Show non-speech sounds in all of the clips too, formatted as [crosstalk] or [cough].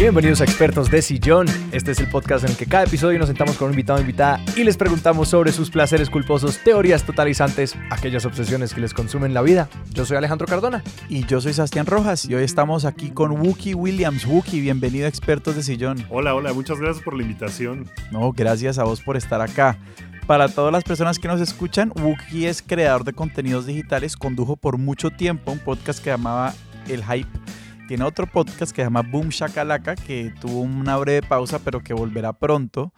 Bienvenidos a Expertos de Sillón. Este es el podcast en el que cada episodio nos sentamos con un invitado o invitada y les preguntamos sobre sus placeres culposos, teorías totalizantes, aquellas obsesiones que les consumen la vida. Yo soy Alejandro Cardona. Y yo soy Sebastián Rojas y hoy estamos aquí con Wookie Williams. Wookie, bienvenido a Expertos de Sillón. Hola, hola, muchas gracias por la invitación. No, gracias a vos por estar acá. Para todas las personas que nos escuchan, Wookie es creador de contenidos digitales, condujo por mucho tiempo un podcast que llamaba El Hype tiene otro podcast que se llama Boom Shakalaka, que tuvo una breve pausa, pero que volverá pronto.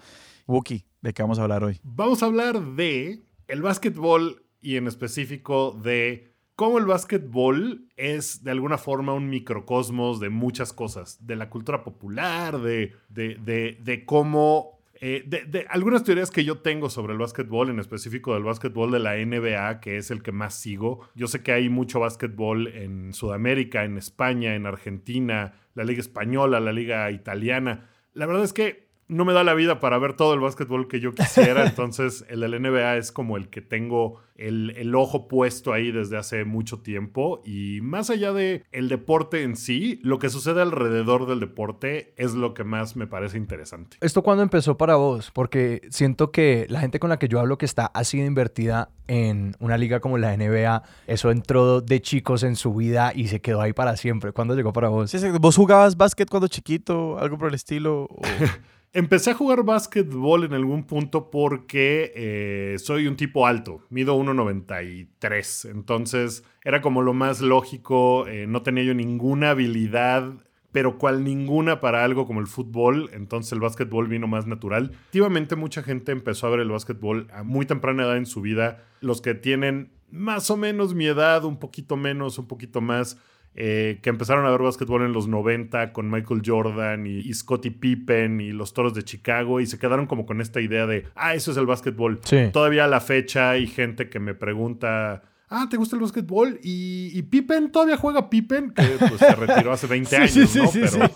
Wookie, ¿de qué vamos a hablar hoy? Vamos a hablar de el básquetbol y en específico de cómo el básquetbol es de alguna forma un microcosmos de muchas cosas, de la cultura popular, de, de, de, de cómo eh, de, algunas teorías que yo tengo sobre el básquetbol, en específico del básquetbol de la NBA, que es el que más sigo. Yo sé que hay mucho básquetbol en Sudamérica, en España, en Argentina, la liga española, la liga italiana. La verdad es que no me da la vida para ver todo el básquetbol que yo quisiera, [laughs] entonces el del NBA es como el que tengo el, ojo puesto ahí desde hace mucho tiempo y más allá de el deporte en sí, lo que sucede alrededor del deporte es lo que más me parece interesante. ¿Esto cuándo empezó para vos? Porque siento que la gente con la que yo hablo que está así de invertida en una liga como la NBA, eso entró de chicos en su vida y se quedó ahí para siempre. ¿Cuándo llegó para vos? ¿Vos jugabas básquet cuando chiquito? ¿Algo por el estilo? [laughs] Empecé a jugar básquetbol en algún punto porque eh, soy un tipo alto, mido 1,93. Entonces era como lo más lógico, eh, no tenía yo ninguna habilidad, pero cual ninguna para algo como el fútbol. Entonces el básquetbol vino más natural. Activamente mucha gente empezó a ver el básquetbol a muy temprana edad en su vida. Los que tienen más o menos mi edad, un poquito menos, un poquito más eh, que empezaron a ver básquetbol en los 90 con Michael Jordan y, Scottie Pippen y los Toros de Chicago y se quedaron como con esta idea de, ah, eso es el básquetbol. Todavía a la fecha hay gente que me pregunta, ah, ¿te gusta el básquetbol? Y, Pippen, ¿todavía juega Pippen? Que pues, se retiró hace 20 [laughs] años, ¿no? Pero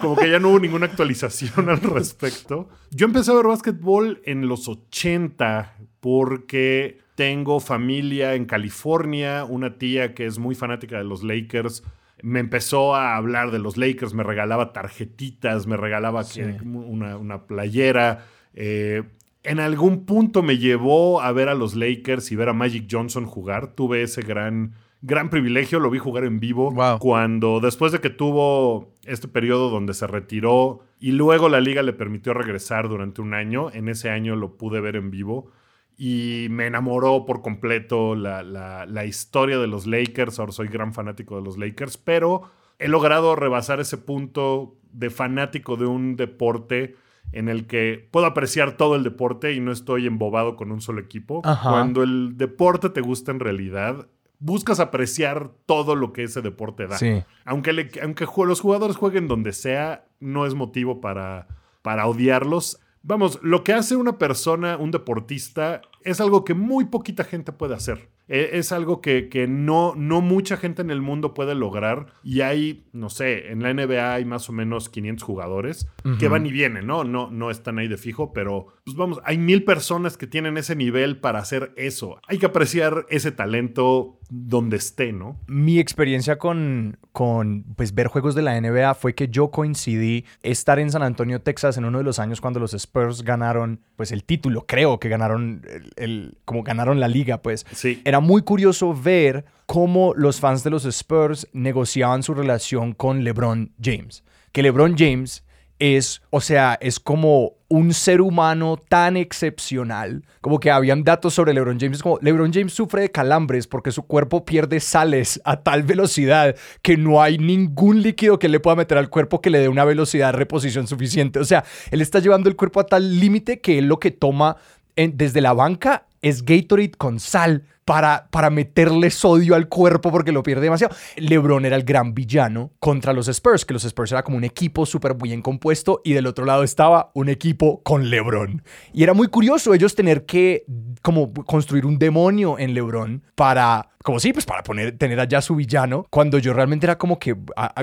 como que ya no hubo ninguna actualización al respecto. Yo empecé a ver básquetbol en los 80 porque tengo familia en California, una tía que es muy fanática de los Lakers. Me empezó a hablar de los Lakers, me regalaba tarjetitas, me regalaba una, playera. Eh, en algún punto me llevó a ver a los Lakers y ver a Magic Johnson jugar. Tuve ese gran, gran privilegio, lo vi jugar en vivo. Cuando después de que tuvo este periodo donde se retiró y luego la liga le permitió regresar durante un año, en ese año lo pude ver en vivo y me enamoró por completo la, historia de los Lakers. Ahora soy gran fanático de los Lakers, pero he logrado rebasar ese punto de fanático de un deporte en el que puedo apreciar todo el deporte y no estoy embobado con un solo equipo. Cuando el deporte te gusta en realidad, buscas apreciar todo lo que ese deporte da. Aunque, aunque los jugadores jueguen donde sea, no es motivo para, para odiarlos. Vamos, lo que hace una persona, un deportista, es algo que muy poquita gente puede hacer. E, es algo que, que, no, no mucha gente en el mundo puede lograr. Y hay, no sé, en la NBA hay más o menos 500 jugadores que van y vienen, ¿no? ¿no? No están ahí de fijo, pero pues vamos, hay mil personas que tienen ese nivel para hacer eso. Hay que apreciar ese talento donde esté, ¿no? Mi experiencia con, con pues, ver juegos de la NBA fue que yo coincidí estar en San Antonio, Texas, en uno de los años cuando los Spurs ganaron pues el título, creo que ganaron el, como ganaron la liga, pues. Sí. Era muy curioso ver cómo los fans de los Spurs negociaban su relación con LeBron James. Que LeBron James es, o sea, es como un ser humano tan excepcional, como que habían datos sobre LeBron James, como LeBron James sufre de calambres porque su cuerpo pierde sales a tal velocidad que no hay ningún líquido que le pueda meter al cuerpo que le dé una velocidad de reposición suficiente. O sea, él está llevando el cuerpo a tal límite que él lo que toma desde la banca es Gatorade con sal para, para meterle sodio al cuerpo porque lo pierde demasiado. LeBron era el gran villano contra los Spurs, que los Spurs era como un equipo súper bien compuesto y del otro lado estaba un equipo con LeBron. Y era muy curioso ellos tener que como construir un demonio en LeBron para como sí, pues para poner, tener allá su villano, cuando yo realmente era como que,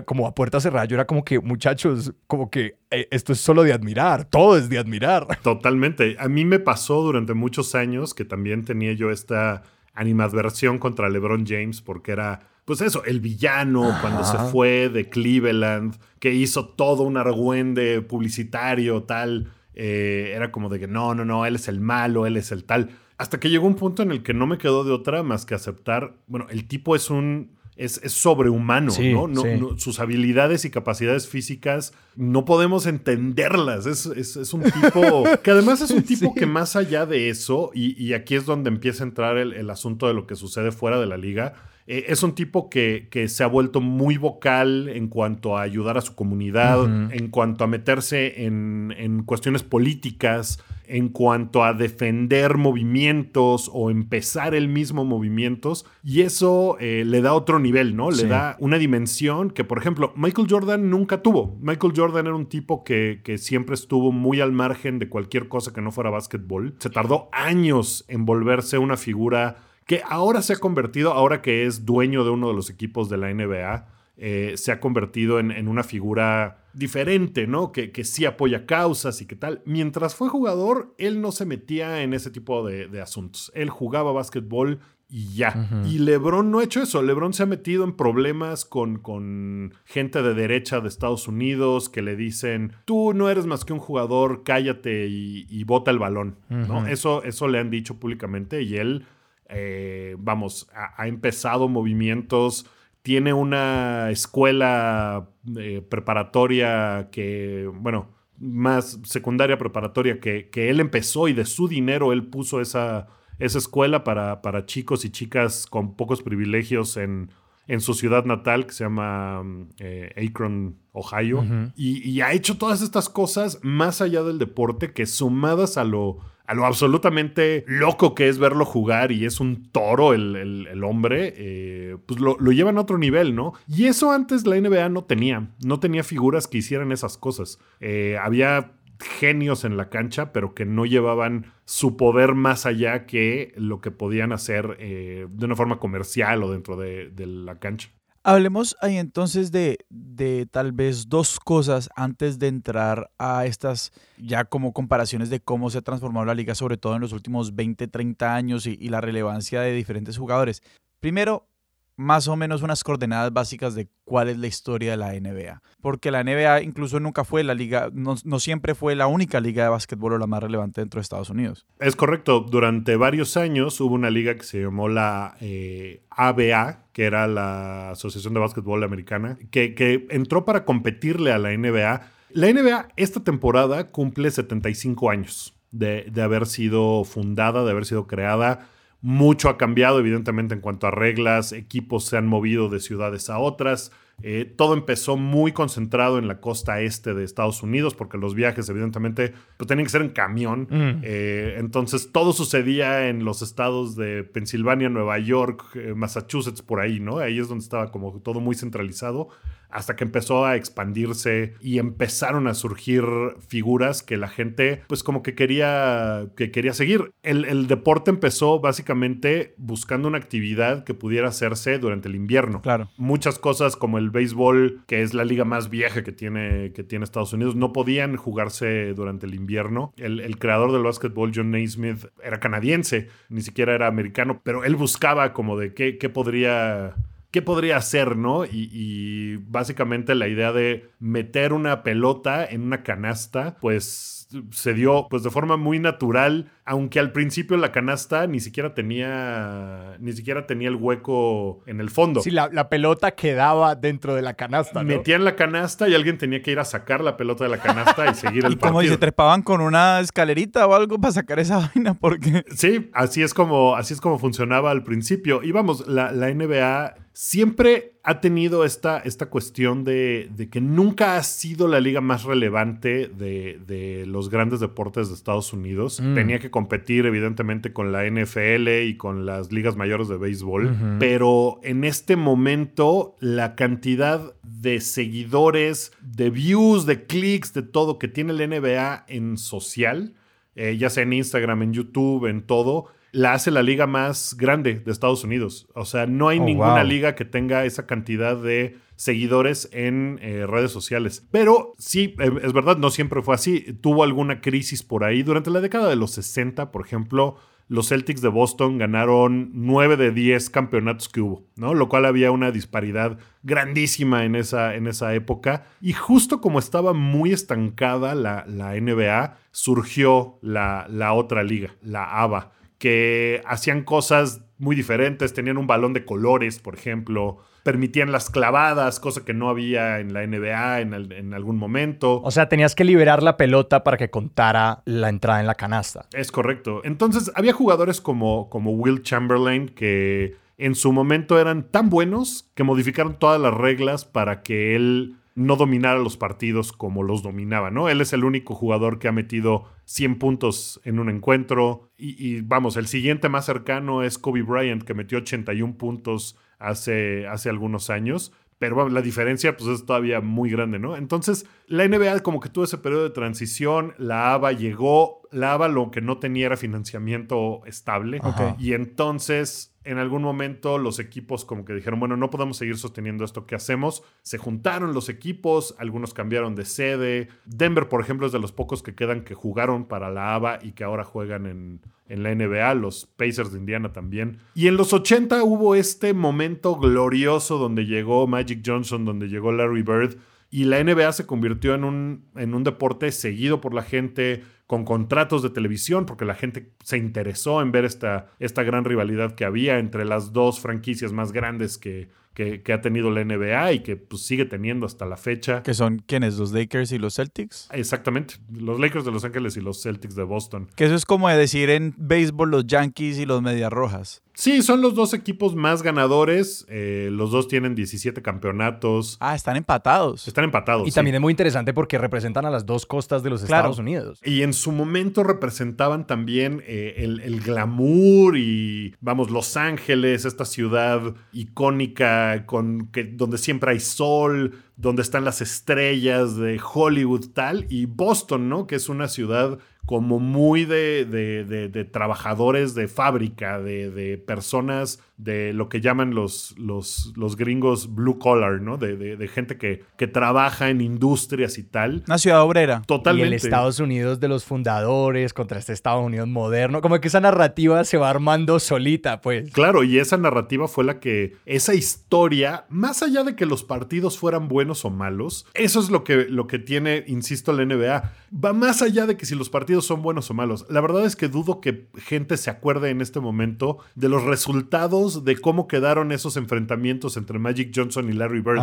como a puerta cerrada, yo era como que, muchachos, como que eh, esto es solo de admirar, todo es de admirar. Totalmente. A mí me pasó durante muchos años que también tenía yo esta animadversión contra LeBron James porque era pues eso, el villano cuando se fue de Cleveland, que hizo todo un argüende publicitario, tal. Eh, era como de que no, no, no, él es el malo, él es el tal. Hasta que llegó un punto en el que no me quedó de otra más que aceptar, bueno, el tipo es un es, sobrehumano, ¿no? sus habilidades y capacidades físicas no podemos entenderlas. Es, un tipo [laughs] que además es un tipo que más allá de eso, y, aquí es donde empieza a entrar el, asunto de lo que sucede fuera de la liga, eh, es un tipo que, que, se ha vuelto muy vocal en cuanto a ayudar a su comunidad, en cuanto a meterse en, en cuestiones políticas en cuanto a defender movimientos o empezar el mismo movimientos. Y eso eh, le da otro nivel, ¿no? Le da una dimensión que, por ejemplo, Michael Jordan nunca tuvo. Michael Jordan era un tipo que, que siempre estuvo muy al margen de cualquier cosa que no fuera básquetbol. Se tardó años en volverse una figura que ahora se ha convertido, ahora que es dueño de uno de los equipos de la NBA, eh, se ha convertido en, una figura diferente, ¿no? Que, que, sí apoya causas y qué tal. Mientras fue jugador, él no se metía en ese tipo de, asuntos. Él jugaba básquetbol y ya. Y Lebron no ha hecho eso. Lebron se ha metido en problemas con, con gente de derecha de Estados Unidos que le dicen, tú no eres más que un jugador, cállate y, bota el balón, ¿no? Eso, eso le han dicho públicamente y él, eh, vamos, ha empezado movimientos tiene una escuela eh, preparatoria que, bueno, más secundaria preparatoria que, que, él empezó y de su dinero él puso esa, esa escuela para, para chicos y chicas con pocos privilegios en, en su ciudad natal, que se llama eh, Akron, Ohio. y, y, ha hecho todas estas cosas más allá del deporte que sumadas a lo a lo absolutamente loco que es verlo jugar y es un toro el, hombre, eh, pues lo, llevan a otro nivel, ¿no? Y eso antes la NBA no tenía, no tenía figuras que hicieran esas cosas. Eh, había genios en la cancha, pero que no llevaban su poder más allá que lo que podían hacer eh, de una forma comercial o dentro de la cancha. Hablemos ahí entonces de, de, tal vez dos cosas antes de entrar a estas ya como comparaciones de cómo se ha transformado la liga, sobre todo en los últimos 20, 30 años y, y la relevancia de diferentes jugadores. Primero, más o menos unas coordenadas básicas de cuál es la historia de la NBA. Porque la NBA incluso nunca fue la liga, no, siempre fue la única liga de básquetbol o la más relevante dentro de Estados Unidos. Es correcto. Durante varios años hubo una liga que se llamó la eh, ABA, que era la Asociación de Básquetbol Americana, que, que entró para competirle a la NBA. La NBA esta temporada cumple 75 años de, de haber sido fundada, de haber sido creada mucho ha cambiado, evidentemente, en cuanto a reglas, equipos se han movido de ciudades a otras. Eh, todo empezó muy concentrado en la costa este de Estados Unidos, porque los viajes, evidentemente, pues, tenían que ser en camión. Mm. Eh, entonces, todo sucedía en los estados de Pensilvania, Nueva York, eh, Massachusetts, por ahí, ¿no? Ahí es donde estaba como todo muy centralizado hasta que empezó a expandirse y empezaron a surgir figuras que la gente pues como que quería, que quería seguir. El, deporte empezó básicamente buscando una actividad que pudiera hacerse durante el invierno. Claro. Muchas cosas como el béisbol, que es la liga más vieja que tiene, que tiene Estados Unidos, no podían jugarse durante el invierno. El, creador del básquetbol, John Naismith, era canadiense, ni siquiera era americano, pero él buscaba como de qué, qué podría qué podría hacer, ¿no? Y, básicamente la idea de meter una pelota en una canasta, pues se dio pues de forma muy natural, aunque al principio la canasta ni siquiera tenía ni siquiera tenía el hueco en el fondo. Sí, la, pelota quedaba dentro de la canasta. ¿no? Metían la canasta y alguien tenía que ir a sacar la pelota de la canasta y seguir [laughs] el y como dice, trepaban con una escalerita o algo para sacar esa [laughs] vaina, porque sí, así es como así es como funcionaba al principio. Y vamos, la, la NBA siempre ha tenido esta, esta cuestión de, que nunca ha sido la liga más relevante de, los grandes deportes de Estados Unidos. Mm. Tenía que competir evidentemente con la NFL y con las ligas mayores de béisbol, pero en este momento la cantidad de seguidores, de views, de clics, de todo que tiene la NBA en social, eh, ya sea en Instagram, en YouTube, en todo, la hace la liga más grande de Estados Unidos. O sea, no hay oh, ninguna liga que tenga esa cantidad de seguidores en eh, redes sociales. Pero sí, eh, es verdad, no siempre fue así. Tuvo alguna crisis por ahí. Durante la década de los 60, por ejemplo, los Celtics de Boston ganaron 9 de 10 campeonatos que hubo, ¿no? Lo cual había una disparidad grandísima en esa, en esa época. Y justo como estaba muy estancada la, la NBA, surgió la, la otra liga, la ABA, que hacían cosas muy diferentes, tenían un balón de colores, por ejemplo, permitían las clavadas, cosa que no había en la NBA en, en, algún momento. O sea, tenías que liberar la pelota para que contara la entrada en la canasta. Es correcto. Entonces, había jugadores como, como Will Chamberlain que en su momento eran tan buenos que modificaron todas las reglas para que él no dominara los partidos como los dominaba, ¿no? Él es el único jugador que ha metido 100 puntos en un encuentro y, y vamos, el siguiente más cercano es Kobe Bryant que metió 81 puntos hace, hace algunos años. Pero la diferencia pues es todavía muy grande, ¿no? Entonces, la NBA como que tuvo ese periodo de transición, la ABA llegó, la ABA lo que no tenía era financiamiento estable. Y entonces en algún momento los equipos como que dijeron, bueno, no podemos seguir sosteniendo esto, ¿qué hacemos? Se juntaron los equipos, algunos cambiaron de sede. Denver, por ejemplo, es de los pocos que quedan que jugaron para la ABA y que ahora juegan en, en la NBA, los Pacers de Indiana también. Y en los 80 hubo este momento glorioso donde llegó Magic Johnson, donde llegó Larry Bird. Y la NBA se convirtió en un, en un deporte seguido por la gente, con contratos de televisión, porque la gente se interesó en ver esta, esta gran rivalidad que había entre las dos franquicias más grandes que, que, ha tenido la NBA y que pues, sigue teniendo hasta la fecha. ¿Que son quiénes? ¿Los Lakers y los Celtics? Exactamente, los Lakers de Los Ángeles y los Celtics de Boston. Que eso es como decir en béisbol los Yankees y los Medias Rojas. Sí, son los dos equipos más ganadores. Eh, los dos tienen 17 campeonatos. Ah, están empatados. Están empatados. Y también es muy interesante porque representan a las dos costas de los Estados Unidos. Y en su momento representaban también eh, el, glamour y, vamos, Los Ángeles, esta ciudad icónica con, que, donde siempre hay sol, donde están las estrellas de Hollywood tal, y Boston, ¿no? Que es una ciudad como muy de, de, trabajadores de fábrica, de, personas de lo que llaman los, los, los gringos blue collar, ¿no? De, gente que, que, trabaja en industrias y tal. Una ciudad obrera. Totalmente. Y el Estados Unidos de los fundadores contra este Estados Unidos moderno. Como que esa narrativa se va armando solita, pues. Claro, y esa narrativa fue la que, esa historia, más allá de que los partidos fueran buenos o malos, eso es lo que, lo que tiene, insisto, la NBA. Va más allá de que si los partidos son buenos o malos. La verdad es que dudo que gente se acuerde en este momento de los resultados de cómo quedaron esos enfrentamientos entre Magic Johnson y Larry Bird.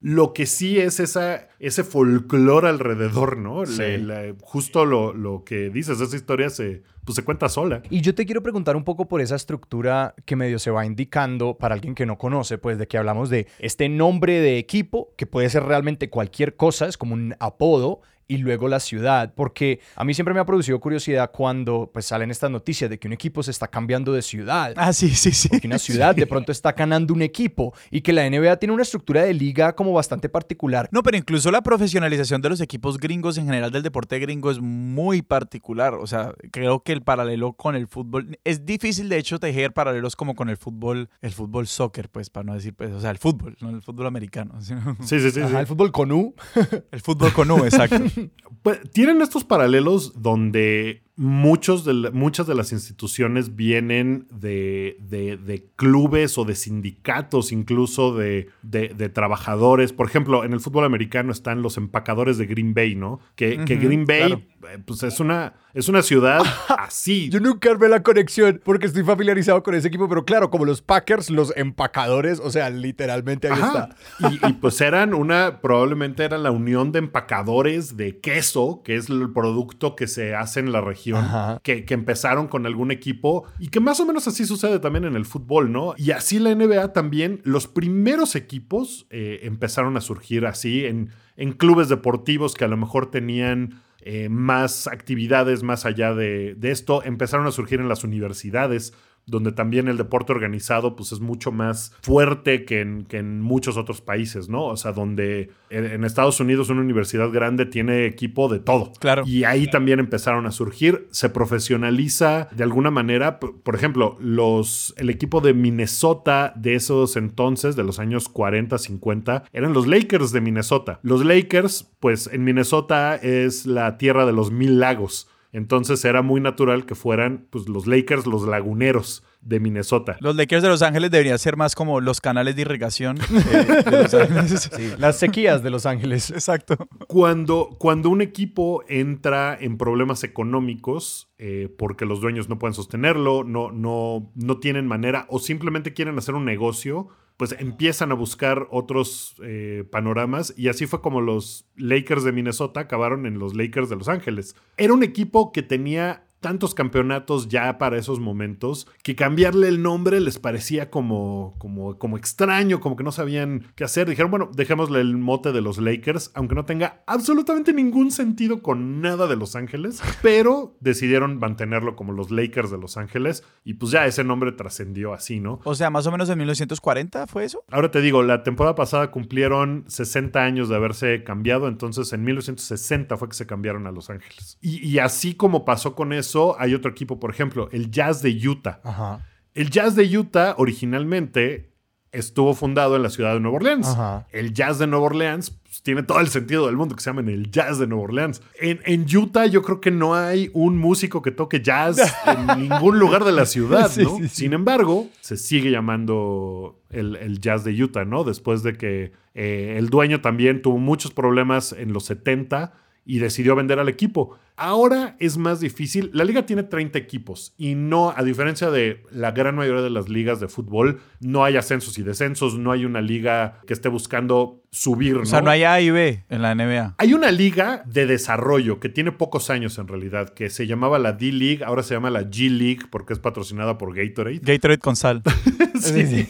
Lo que sí es esa, ese folclore alrededor, ¿no? justo lo, lo, que dices, esa historia se, pues se cuenta sola. Y yo te quiero preguntar un poco por esa estructura que medio se va indicando para alguien que no conoce, pues de que hablamos de este nombre de equipo, que puede ser realmente cualquier cosa, es como un apodo, y luego la ciudad, porque a mí siempre me ha producido curiosidad cuando pues salen estas noticias de que un equipo se está cambiando de ciudad. Ah, sí, sí, sí. Que una ciudad de pronto está ganando un equipo y que la NBA tiene una estructura de liga como bastante particular. No, pero incluso la profesionalización de los equipos gringos en general del deporte gringo es muy particular. O sea, creo que el paralelo con el fútbol es difícil de hecho tejer paralelos como con el fútbol, el fútbol soccer, pues para no decir, pues, o sea, el fútbol, no el fútbol americano. Sí, sí, sí. El fútbol con U. el fútbol con U, exacto. [laughs] Pues, tienen estos paralelos donde muchos de muchas de las instituciones vienen de, de, clubes o de sindicatos, incluso de, de, trabajadores. Por ejemplo, en el fútbol americano están los empacadores de Green Bay, ¿no? Que, Green Bay eh, pues es una, es una ciudad [laughs] así. Yo nunca armé la conexión porque estoy familiarizado con ese equipo, pero claro, como los Packers, los empacadores, o sea, literalmente ahí está. Y, pues eran una, probablemente eran la unión de empacadores de queso, que es el producto que se hace en la región que, empezaron con algún equipo y que más o menos así sucede también en el fútbol, ¿no? Y así la NBA también, los primeros equipos eh, empezaron a surgir así en, en, clubes deportivos que a lo mejor tenían... Eh, más actividades más allá de, de, esto, empezaron a surgir en las universidades donde también el deporte organizado pues es mucho más fuerte que en, que en muchos otros países, ¿no? O sea, donde en, Estados Unidos una universidad grande tiene equipo de todo. Claro. Y ahí también empezaron a surgir, se profesionaliza de alguna manera, por ejemplo, los, el equipo de Minnesota de esos entonces, de los años 40, 50, eran los Lakers de Minnesota. Los Lakers, pues en Minnesota es la tierra de los mil lagos. Entonces era muy natural que fueran pues, los Lakers, los laguneros de Minnesota. Los Lakers de Los Ángeles deberían ser más como los canales de irrigación [laughs] eh, de Los Ángeles. [laughs] las sequías de Los Ángeles. Exacto. Cuando, cuando un equipo entra en problemas económicos, eh, porque los dueños no pueden sostenerlo, no, no, no tienen manera o simplemente quieren hacer un negocio, pues empiezan a buscar otros eh, panoramas y así fue como los Lakers de Minnesota acabaron en los Lakers de Los Ángeles. Era un equipo que tenía tantos campeonatos ya para esos momentos que cambiarle el nombre les parecía como, como, como extraño, como que no sabían qué hacer. Dijeron, bueno, dejémosle el mote de los Lakers, aunque no tenga absolutamente ningún sentido con nada de Los Ángeles, pero decidieron mantenerlo como los Lakers de Los Ángeles y pues ya ese nombre trascendió así, ¿no? O sea, más o menos en 1940 fue eso. Ahora te digo, la temporada pasada cumplieron 60 años de haberse cambiado, entonces en 1960 fue que se cambiaron a Los Ángeles. Y, y así como pasó con eso, hay otro equipo, por ejemplo, el Jazz de Utah. El Jazz de Utah originalmente estuvo fundado en la ciudad de Nueva Orleans. El Jazz de Nueva Orleans pues, tiene todo el sentido del mundo que se llamen el Jazz de Nueva Orleans. En, Utah yo creo que no hay un músico que toque jazz [laughs] en ningún lugar de la ciudad, ¿no? Sin embargo, se sigue llamando el, Jazz de Utah, ¿no? Después de que eh, el dueño también tuvo muchos problemas en los 70 y decidió vender al equipo. Ahora es más difícil. La liga tiene 30 equipos y no, a diferencia de la gran mayoría de las ligas de fútbol, no hay ascensos y descensos, no hay una liga que esté buscando subir. O sea, no hay A y B en la NBA. Hay una liga de desarrollo que tiene pocos años en realidad, que se llamaba la D-League, ahora se llama la G-League porque es patrocinada por Gatorade. Gatorade con sal. [laughs] sí,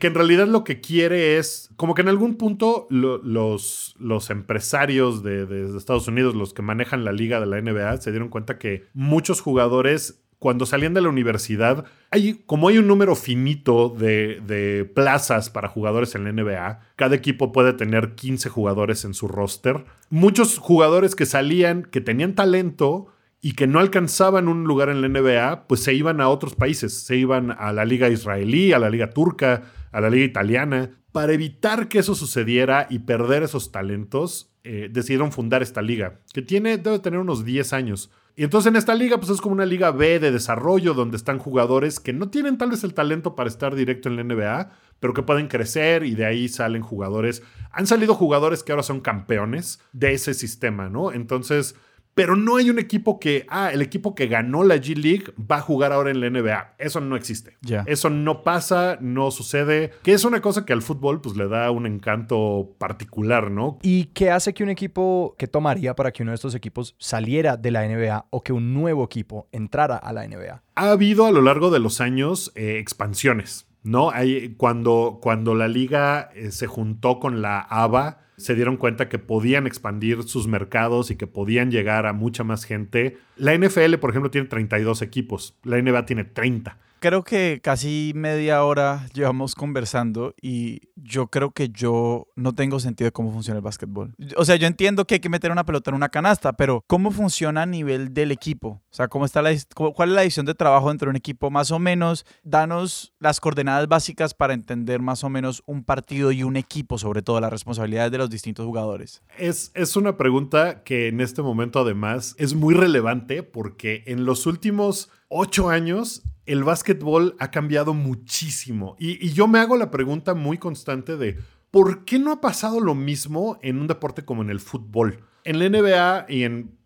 Que en realidad lo que quiere es, como que en algún punto los, los empresarios de, de Estados Unidos, los que manejan la liga de la NBA, se dieron cuenta que muchos jugadores cuando salían de la universidad, hay, como hay un número finito de, plazas para jugadores en la NBA, cada equipo puede tener 15 jugadores en su roster. Muchos jugadores que salían, que tenían talento y que no alcanzaban un lugar en la NBA, pues se iban a otros países, se iban a la liga israelí, a la liga turca, a la liga italiana. Para evitar que eso sucediera y perder esos talentos, eh, decidieron fundar esta liga, que tiene, debe tener unos 10 años. Y entonces en esta liga, pues es como una liga B de desarrollo, donde están jugadores que no tienen tal vez el talento para estar directo en la NBA, pero que pueden crecer y de ahí salen jugadores. Han salido jugadores que ahora son campeones de ese sistema, ¿no? Entonces, pero no hay un equipo que, ah, el equipo que ganó la G League va a jugar ahora en la NBA. Eso no existe. Eso no pasa, no sucede, que es una cosa que al fútbol pues le da un encanto particular, ¿no? ¿Y qué hace que un equipo, qué tomaría para que uno de estos equipos saliera de la NBA o que un nuevo equipo entrara a la NBA? Ha habido a lo largo de los años eh, expansiones. ¿no? Hay, cuando, cuando la liga eh, se juntó con la ABA, se dieron cuenta que podían expandir sus mercados y que podían llegar a mucha más gente. La NFL, por ejemplo, tiene 32 equipos, la NBA tiene 30 creo que casi media hora llevamos conversando y yo creo que yo no tengo sentido de cómo funciona el básquetbol. O sea, yo entiendo que hay que meter una pelota en una canasta, pero ¿cómo funciona a nivel del equipo? O sea, ¿cómo está la, ¿cuál es la división de trabajo dentro de un equipo? Más o menos, danos las coordenadas básicas para entender más o menos un partido y un equipo, sobre todo las responsabilidades de los distintos jugadores. Es, es una pregunta que en este momento además es muy relevante porque en los últimos ocho años el básquetbol ha cambiado muchísimo. Y, yo me hago la pregunta muy constante de, ¿por qué no ha pasado lo mismo en un deporte como en el fútbol? En la NBA y en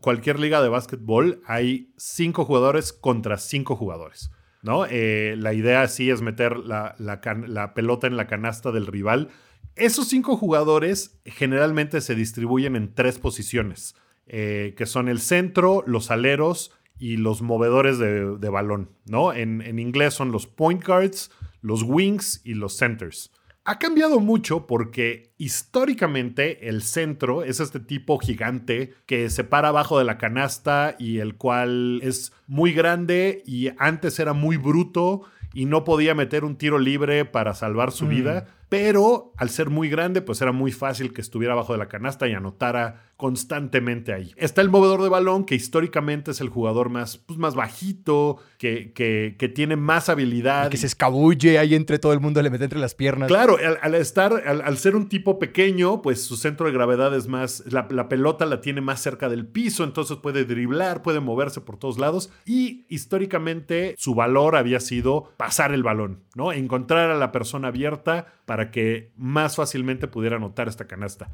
cualquier liga de básquetbol hay cinco jugadores contra cinco jugadores. ¿no? Eh, la idea sí es meter la, pelota en la canasta del rival. Esos cinco jugadores generalmente se distribuyen en tres posiciones, eh, que son el centro, los aleros y los movedores de, balón, ¿no? En, inglés son los point guards, los wings y los centers. Ha cambiado mucho porque históricamente el centro es este tipo gigante que se para abajo de la canasta y el cual es muy grande y antes era muy bruto y no podía meter un tiro libre para salvar su mm. vida, pero al ser muy grande pues era muy fácil que estuviera abajo de la canasta y anotara constantemente ahí. Está el movedor de balón, que históricamente es el jugador más, pues, más bajito, que, que, que tiene más habilidad. Que se escabulle ahí entre todo el mundo, le mete entre las piernas. Claro, al, al estar, al, al ser un tipo pequeño, pues su centro de gravedad es más, la, la pelota la tiene más cerca del piso, entonces puede driblar, puede moverse por todos lados y históricamente su valor había sido pasar el balón, ¿no? Encontrar a la persona abierta para que más fácilmente pudiera anotar esta canasta.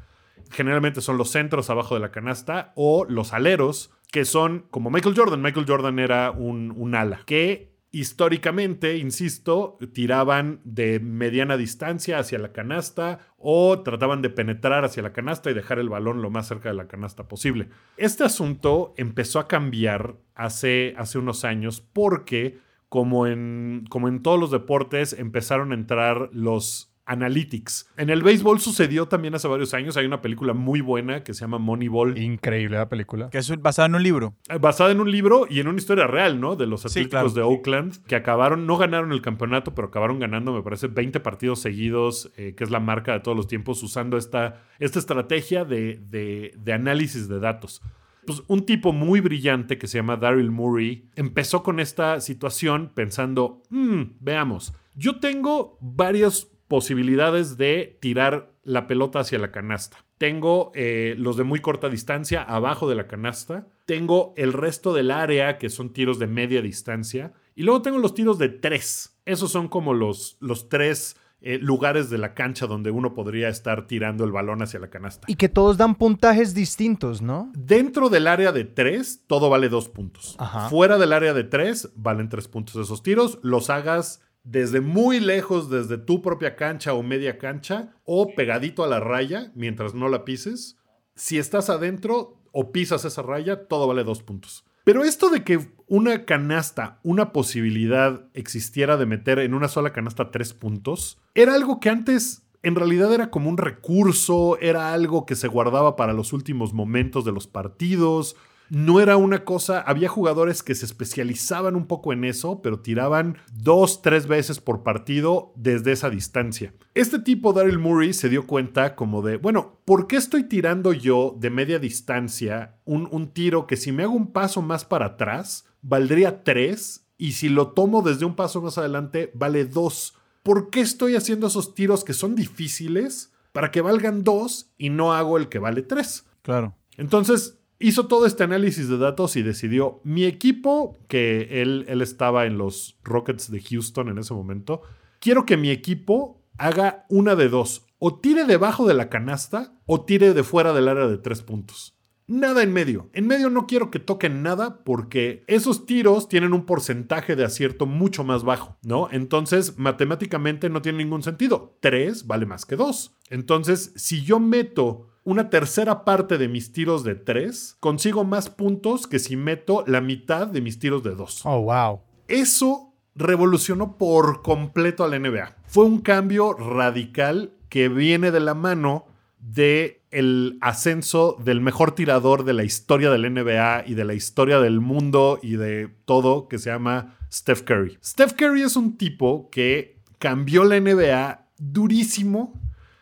Generalmente son los centros abajo de la canasta o los aleros, que son como Michael Jordan. Michael Jordan era un, un ala que históricamente, insisto, tiraban de mediana distancia hacia la canasta o trataban de penetrar hacia la canasta y dejar el balón lo más cerca de la canasta posible. Este asunto empezó a cambiar hace, hace unos años porque, como en, como en todos los deportes, empezaron a entrar los analytics. En el béisbol sucedió también hace varios años. Hay una película muy buena que se llama Moneyball. Increíble la película. Que es basada en un libro. Basada en un libro y en una historia real, ¿no? De los Sí, Atléticos claro. de Oakland, que acabaron, no ganaron el campeonato, pero acabaron ganando, me parece, 20 partidos seguidos, eh, que es la marca de todos los tiempos, usando esta, esta estrategia de, de- de análisis de datos. Pues un tipo muy brillante que se llama Daryl Murray empezó con esta situación pensando, "Mm, veamos, yo tengo varias posibilidades de tirar la pelota hacia la canasta. Tengo eh, los de muy corta distancia abajo de la canasta. Tengo el resto del área que son tiros de media distancia. Y luego tengo los tiros de tres. Esos son como los, los tres eh, lugares de la cancha donde uno podría estar tirando el balón hacia la canasta. Y que todos dan puntajes distintos, ¿no? Dentro del área de 3, todo vale 2 puntos. Ajá. Fuera del área de 3, valen 3 puntos esos tiros. Los hagas desde muy lejos, desde tu propia cancha o media cancha, o pegadito a la raya, mientras no la pises. Si estás adentro o pisas esa raya, todo vale 2 puntos. Pero esto de que una canasta, una posibilidad existiera de meter en una sola canasta 3 puntos, era algo que antes en realidad era como un recurso, era algo que se guardaba para los últimos momentos de los partidos. No era una cosa, había jugadores que se especializaban un poco en eso, pero tiraban dos, tres veces por partido desde esa distancia. Este tipo, Daryl Murray, se dio cuenta como de, bueno, ¿por qué estoy tirando yo de media distancia un, un tiro que si me hago un paso más para atrás, valdría tres, y si lo tomo desde un paso más adelante, vale dos? ¿Por qué estoy haciendo esos tiros que son difíciles para que valgan dos y no hago el que vale tres? Claro. Entonces hizo todo este análisis de datos y decidió, mi equipo, que él, él estaba en los Rockets de Houston en ese momento, quiero que mi equipo haga una de dos, o tire debajo de la canasta o tire de fuera del área de tres puntos. Nada en medio. En medio no quiero que toquen nada porque esos tiros tienen un porcentaje de acierto mucho más bajo, ¿no? Entonces, matemáticamente no tiene ningún sentido. Tres vale más que dos. Entonces, si yo meto una tercera parte de mis tiros de tres, consigo más puntos que si meto la mitad de mis tiros de dos. Oh, wow. Eso revolucionó por completo a la NBA. Fue un cambio radical que viene de la mano de el ascenso del mejor tirador de la historia del NBA y de la historia del mundo y de todo que se llama Steph Curry. Steph Curry es un tipo que cambió la NBA durísimo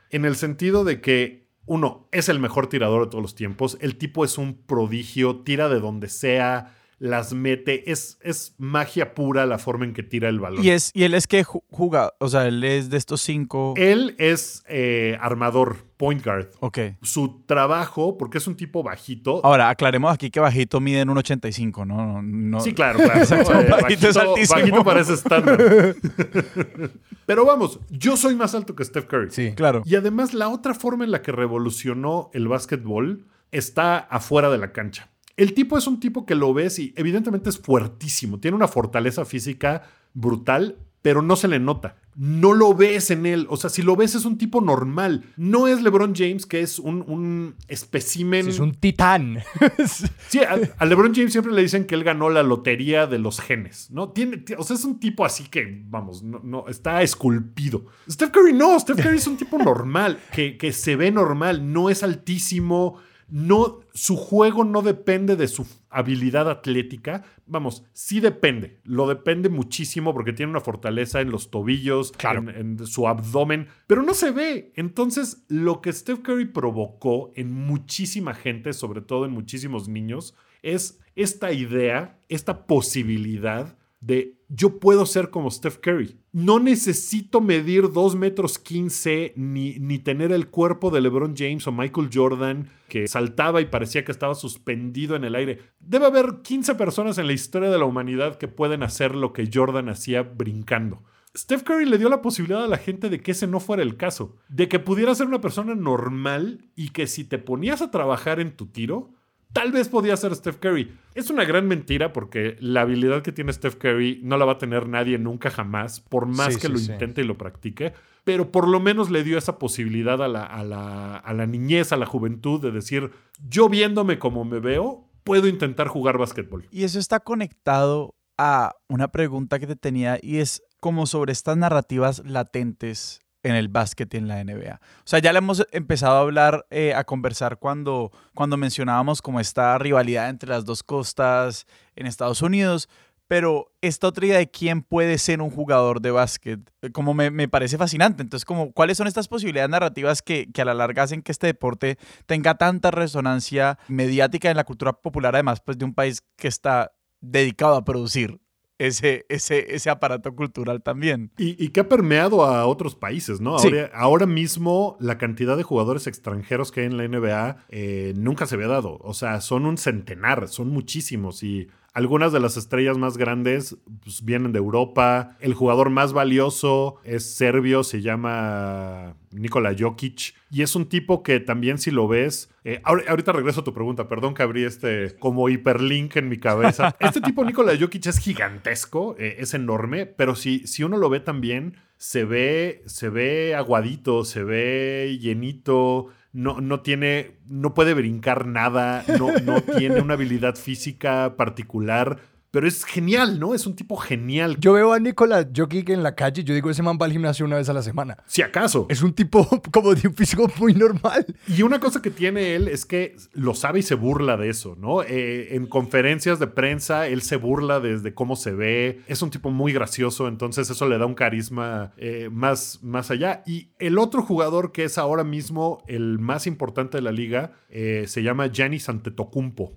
en el sentido de que uno es el mejor tirador de todos los tiempos, el tipo es un prodigio, tira de donde sea, las mete, es, es magia pura la forma en que tira el balón. Y, es, y él es que ju- juega, o sea, él es de estos cinco. Él es eh, armador, point guard. Ok. Su trabajo, porque es un tipo bajito. Ahora, aclaremos aquí que bajito mide en 1.85, ¿no? no Sí, claro, claro. [laughs] Exacto. Eh, Bajito es altísimo. bajito parece estándar. [laughs] Pero vamos, yo soy más alto que Steph Curry. Sí. Claro. Y además, la otra forma en la que revolucionó el básquetbol está afuera de la cancha. El tipo es un tipo que lo ves y evidentemente es fuertísimo, tiene una fortaleza física brutal, pero no se le nota. No lo ves en él. O sea, si lo ves es un tipo normal. No es LeBron James, que es un, un espécimen. Sí, es un titán. [laughs] Sí, a, a LeBron James siempre le dicen que él ganó la lotería de los genes, ¿no? Tiene, ti- o sea, es un tipo así que, vamos, no, no- está esculpido. Steph Curry no, Steph Curry es un tipo [laughs] normal, que, que se ve normal, no es altísimo, no, su juego no depende de su habilidad atlética. Vamos, sí depende. Lo depende muchísimo porque tiene una fortaleza en los tobillos, en, en su abdomen, pero no se ve. Entonces, lo que Steph Curry provocó en muchísima gente, sobre todo en muchísimos niños, es esta idea, esta posibilidad de yo puedo ser como Steph Curry. No necesito medir 2 metros 15 ni, ni tener el cuerpo de LeBron James o Michael Jordan que saltaba y parecía que estaba suspendido en el aire. Debe haber 15 personas en la historia de la humanidad que pueden hacer lo que Jordan hacía brincando. Steph Curry le dio la posibilidad a la gente de que ese no fuera el caso, de que pudiera ser una persona normal y que si te ponías a trabajar en tu tiro, tal vez podía ser Steph Curry. Es una gran mentira porque la habilidad que tiene Steph Curry no la va a tener nadie nunca jamás, por más que lo intente y lo practique. Pero por lo menos le dio esa posibilidad a la, a, la, a la niñez, a la juventud, de decir, yo viéndome como me veo, puedo intentar jugar básquetbol. Y eso está conectado a una pregunta que te tenía y es como sobre estas narrativas latentes en el básquet y en la NBA. O sea, ya le hemos empezado a hablar, eh, a conversar cuando, cuando mencionábamos como esta rivalidad entre las dos costas en Estados Unidos, pero esta otra idea de quién puede ser un jugador de básquet, eh, como me, parece fascinante. Entonces, como, ¿cuáles son estas posibilidades narrativas que, que, a la larga hacen que este deporte tenga tanta resonancia mediática en la cultura popular, además, pues de un país que está dedicado a producir ese, ese, ese aparato cultural también. Y, que ha permeado a otros países, ¿no? Ahora, mismo la cantidad de jugadores extranjeros que hay en la NBA eh, nunca se había dado. O sea, son un centenar, son muchísimos. Y algunas de las estrellas más grandes pues, vienen de Europa. El jugador más valioso es serbio, se llama Nikola Jokic. Y es un tipo que también si lo ves... Eh, ahorita regreso a tu pregunta, perdón que abrí este como hiperlink en mi cabeza. [laughs] Este tipo Nikola Jokic es gigantesco, eh, es enorme, pero si, si uno lo ve también, se ve, se ve aguadito, se ve llenito, no, no tiene, no puede brincar nada, no, no tiene una habilidad física particular pero es genial, ¿no? Es un tipo genial. Yo veo a Nicolás Jokic en la calle yo digo, ese man va al gimnasio una vez a la semana. Si acaso. Es un tipo [laughs] como de un físico muy normal. Y una cosa que tiene él es que lo sabe y se burla de eso, ¿no? Eh, en conferencias de prensa, él se burla desde cómo se ve. Es un tipo muy gracioso, entonces eso le da un carisma eh, más, más allá. Y el otro jugador que es ahora mismo el más importante de la liga eh, se llama Giannis Antetokounmpo.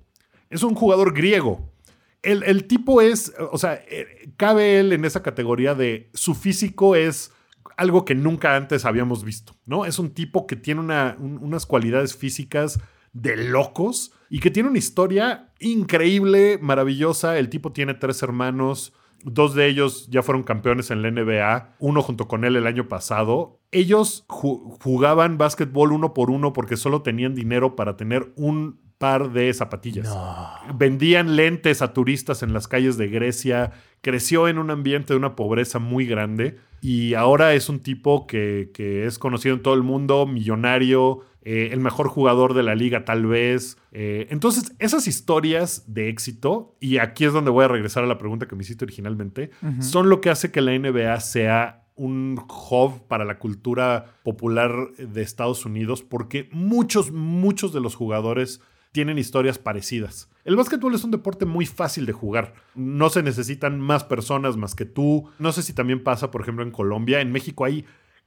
Es un jugador griego el, tipo es, o sea, eh, cabe él en esa categoría de su físico es algo que nunca antes habíamos visto, ¿no? Es un tipo que tiene unas cualidades físicas de locos y que tiene una historia increíble, maravillosa. El tipo tiene tres hermanos, dos de ellos ya fueron campeones en la NBA, uno junto con él el año pasado. Ellos jugaban básquetbol uno por uno porque solo tenían dinero para tener un par de zapatillas. Vendían lentes a turistas en las calles de Grecia. Creció en un ambiente de una pobreza muy grande. Y ahora es un tipo que, es conocido en todo el mundo, millonario, eh, el mejor jugador de la liga tal vez. Eh, entonces, esas historias de éxito, y aquí es donde voy a regresar a la pregunta que me hiciste originalmente, son lo que hace que la NBA sea un hub para la cultura popular de Estados Unidos, porque muchos, muchos de los jugadores tienen historias parecidas. El básquetbol es un deporte muy fácil de jugar. No se necesitan más personas más que tú. No sé si también pasa, por ejemplo, en Colombia. En México hay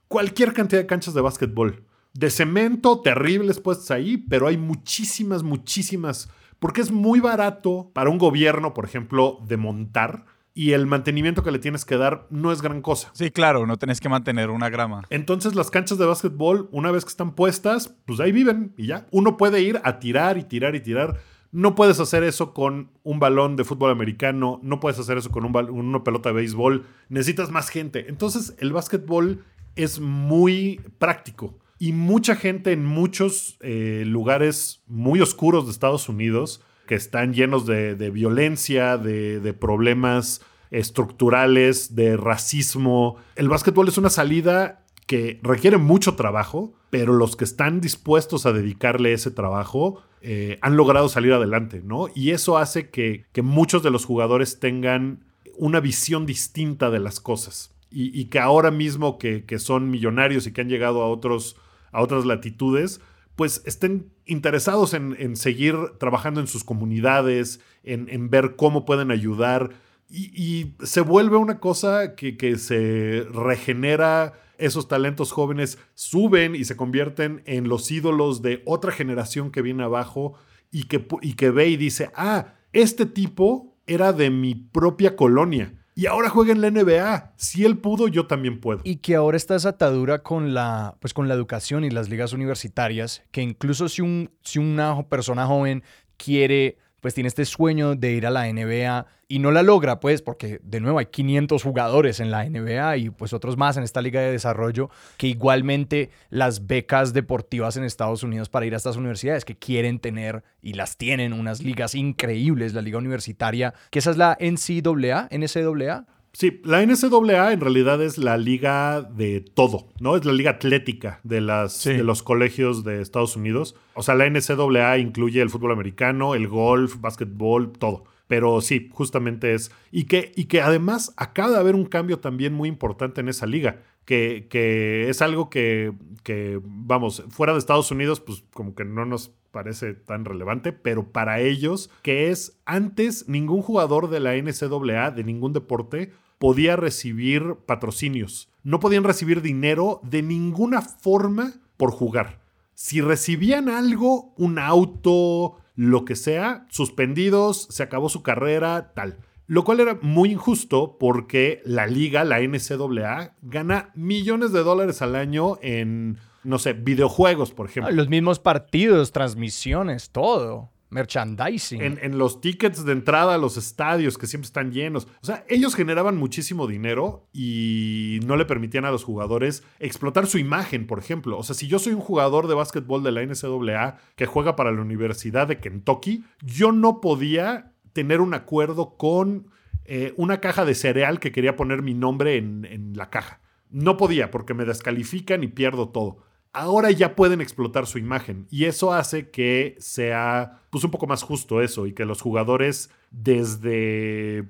cualquier cantidad de canchas de básquetbol. De cemento, terribles puestas ahí, pero hay muchísimas, muchísimas. Porque es muy barato para un gobierno, por ejemplo, de montar y el mantenimiento que le tienes que dar no es gran cosa. Sí, claro, no tenés que mantener una grama. Entonces las canchas de básquetbol, una vez que están puestas, pues ahí viven y ya. Uno puede ir a tirar y tirar y tirar. No puedes hacer eso con un balón de fútbol americano, no puedes hacer eso con un una pelota de béisbol, necesitas más gente. Entonces el básquetbol es muy práctico y mucha gente en muchos eh, lugares muy oscuros de Estados Unidos que están llenos de, violencia, de, problemas estructurales, de racismo. El básquetbol es una salida que requiere mucho trabajo, pero los que están dispuestos a dedicarle ese trabajo eh, han logrado salir adelante, ¿no? Y eso hace que, muchos de los jugadores tengan una visión distinta de las cosas. Y, que ahora mismo que, que, son millonarios y que han llegado a, otros, a otras latitudes, pues estén interesados en, seguir trabajando en sus comunidades, en, ver cómo pueden ayudar. Y, se vuelve una cosa que, que se regenera esos talentos jóvenes suben y se convierten en los ídolos de otra generación que viene abajo y que, y que ve y dice, ah, este tipo era de mi propia colonia. Y ahora juega en la NBA. Si él pudo, yo también puedo. Y que ahora está esa atadura con la, pues con la educación y las ligas universitarias, que incluso si, un, si una persona joven quiere pues tiene este sueño de ir a la NBA y no la logra, pues, porque de nuevo hay 500 jugadores en la NBA y pues otros más en esta liga de desarrollo, que igualmente las becas deportivas en Estados Unidos para ir a estas universidades que quieren tener y las tienen unas ligas increíbles, la liga universitaria, que esa es la NCAA, NCAA. Sí, la NCAA en realidad es la liga de todo, ¿no? Es la liga atlética de, las, de los colegios de Estados Unidos. O sea, la NCAA incluye el fútbol americano, el golf, básquetbol, todo. Pero sí, justamente es. Y que, y que además acaba de haber un cambio también muy importante en esa liga. Que, que es algo que, que, vamos, fuera de Estados Unidos, pues como que no nos parece tan relevante, pero para ellos, que es antes ningún jugador de la NCAA, de ningún deporte, podía recibir patrocinios. No podían recibir dinero de ninguna forma por jugar. Si recibían algo, un auto, lo que sea, suspendidos, se acabó su carrera, tal. Lo cual era muy injusto porque la liga, la NCAA, gana millones de dólares al año en, no sé, videojuegos, por ejemplo. Los mismos partidos, transmisiones, todo merchandising. En, los tickets de entrada a los estadios que siempre están llenos. O sea, ellos generaban muchísimo dinero y no le permitían a los jugadores explotar su imagen, por ejemplo. O sea, si yo soy un jugador de básquetbol de la NCAA que juega para la Universidad de Kentucky, yo no podía tener un acuerdo con eh, una caja de cereal que quería poner mi nombre en, en la caja. No podía porque me descalifican y pierdo todo ahora ya pueden explotar su imagen y eso hace que sea pues un poco más justo eso y que los jugadores desde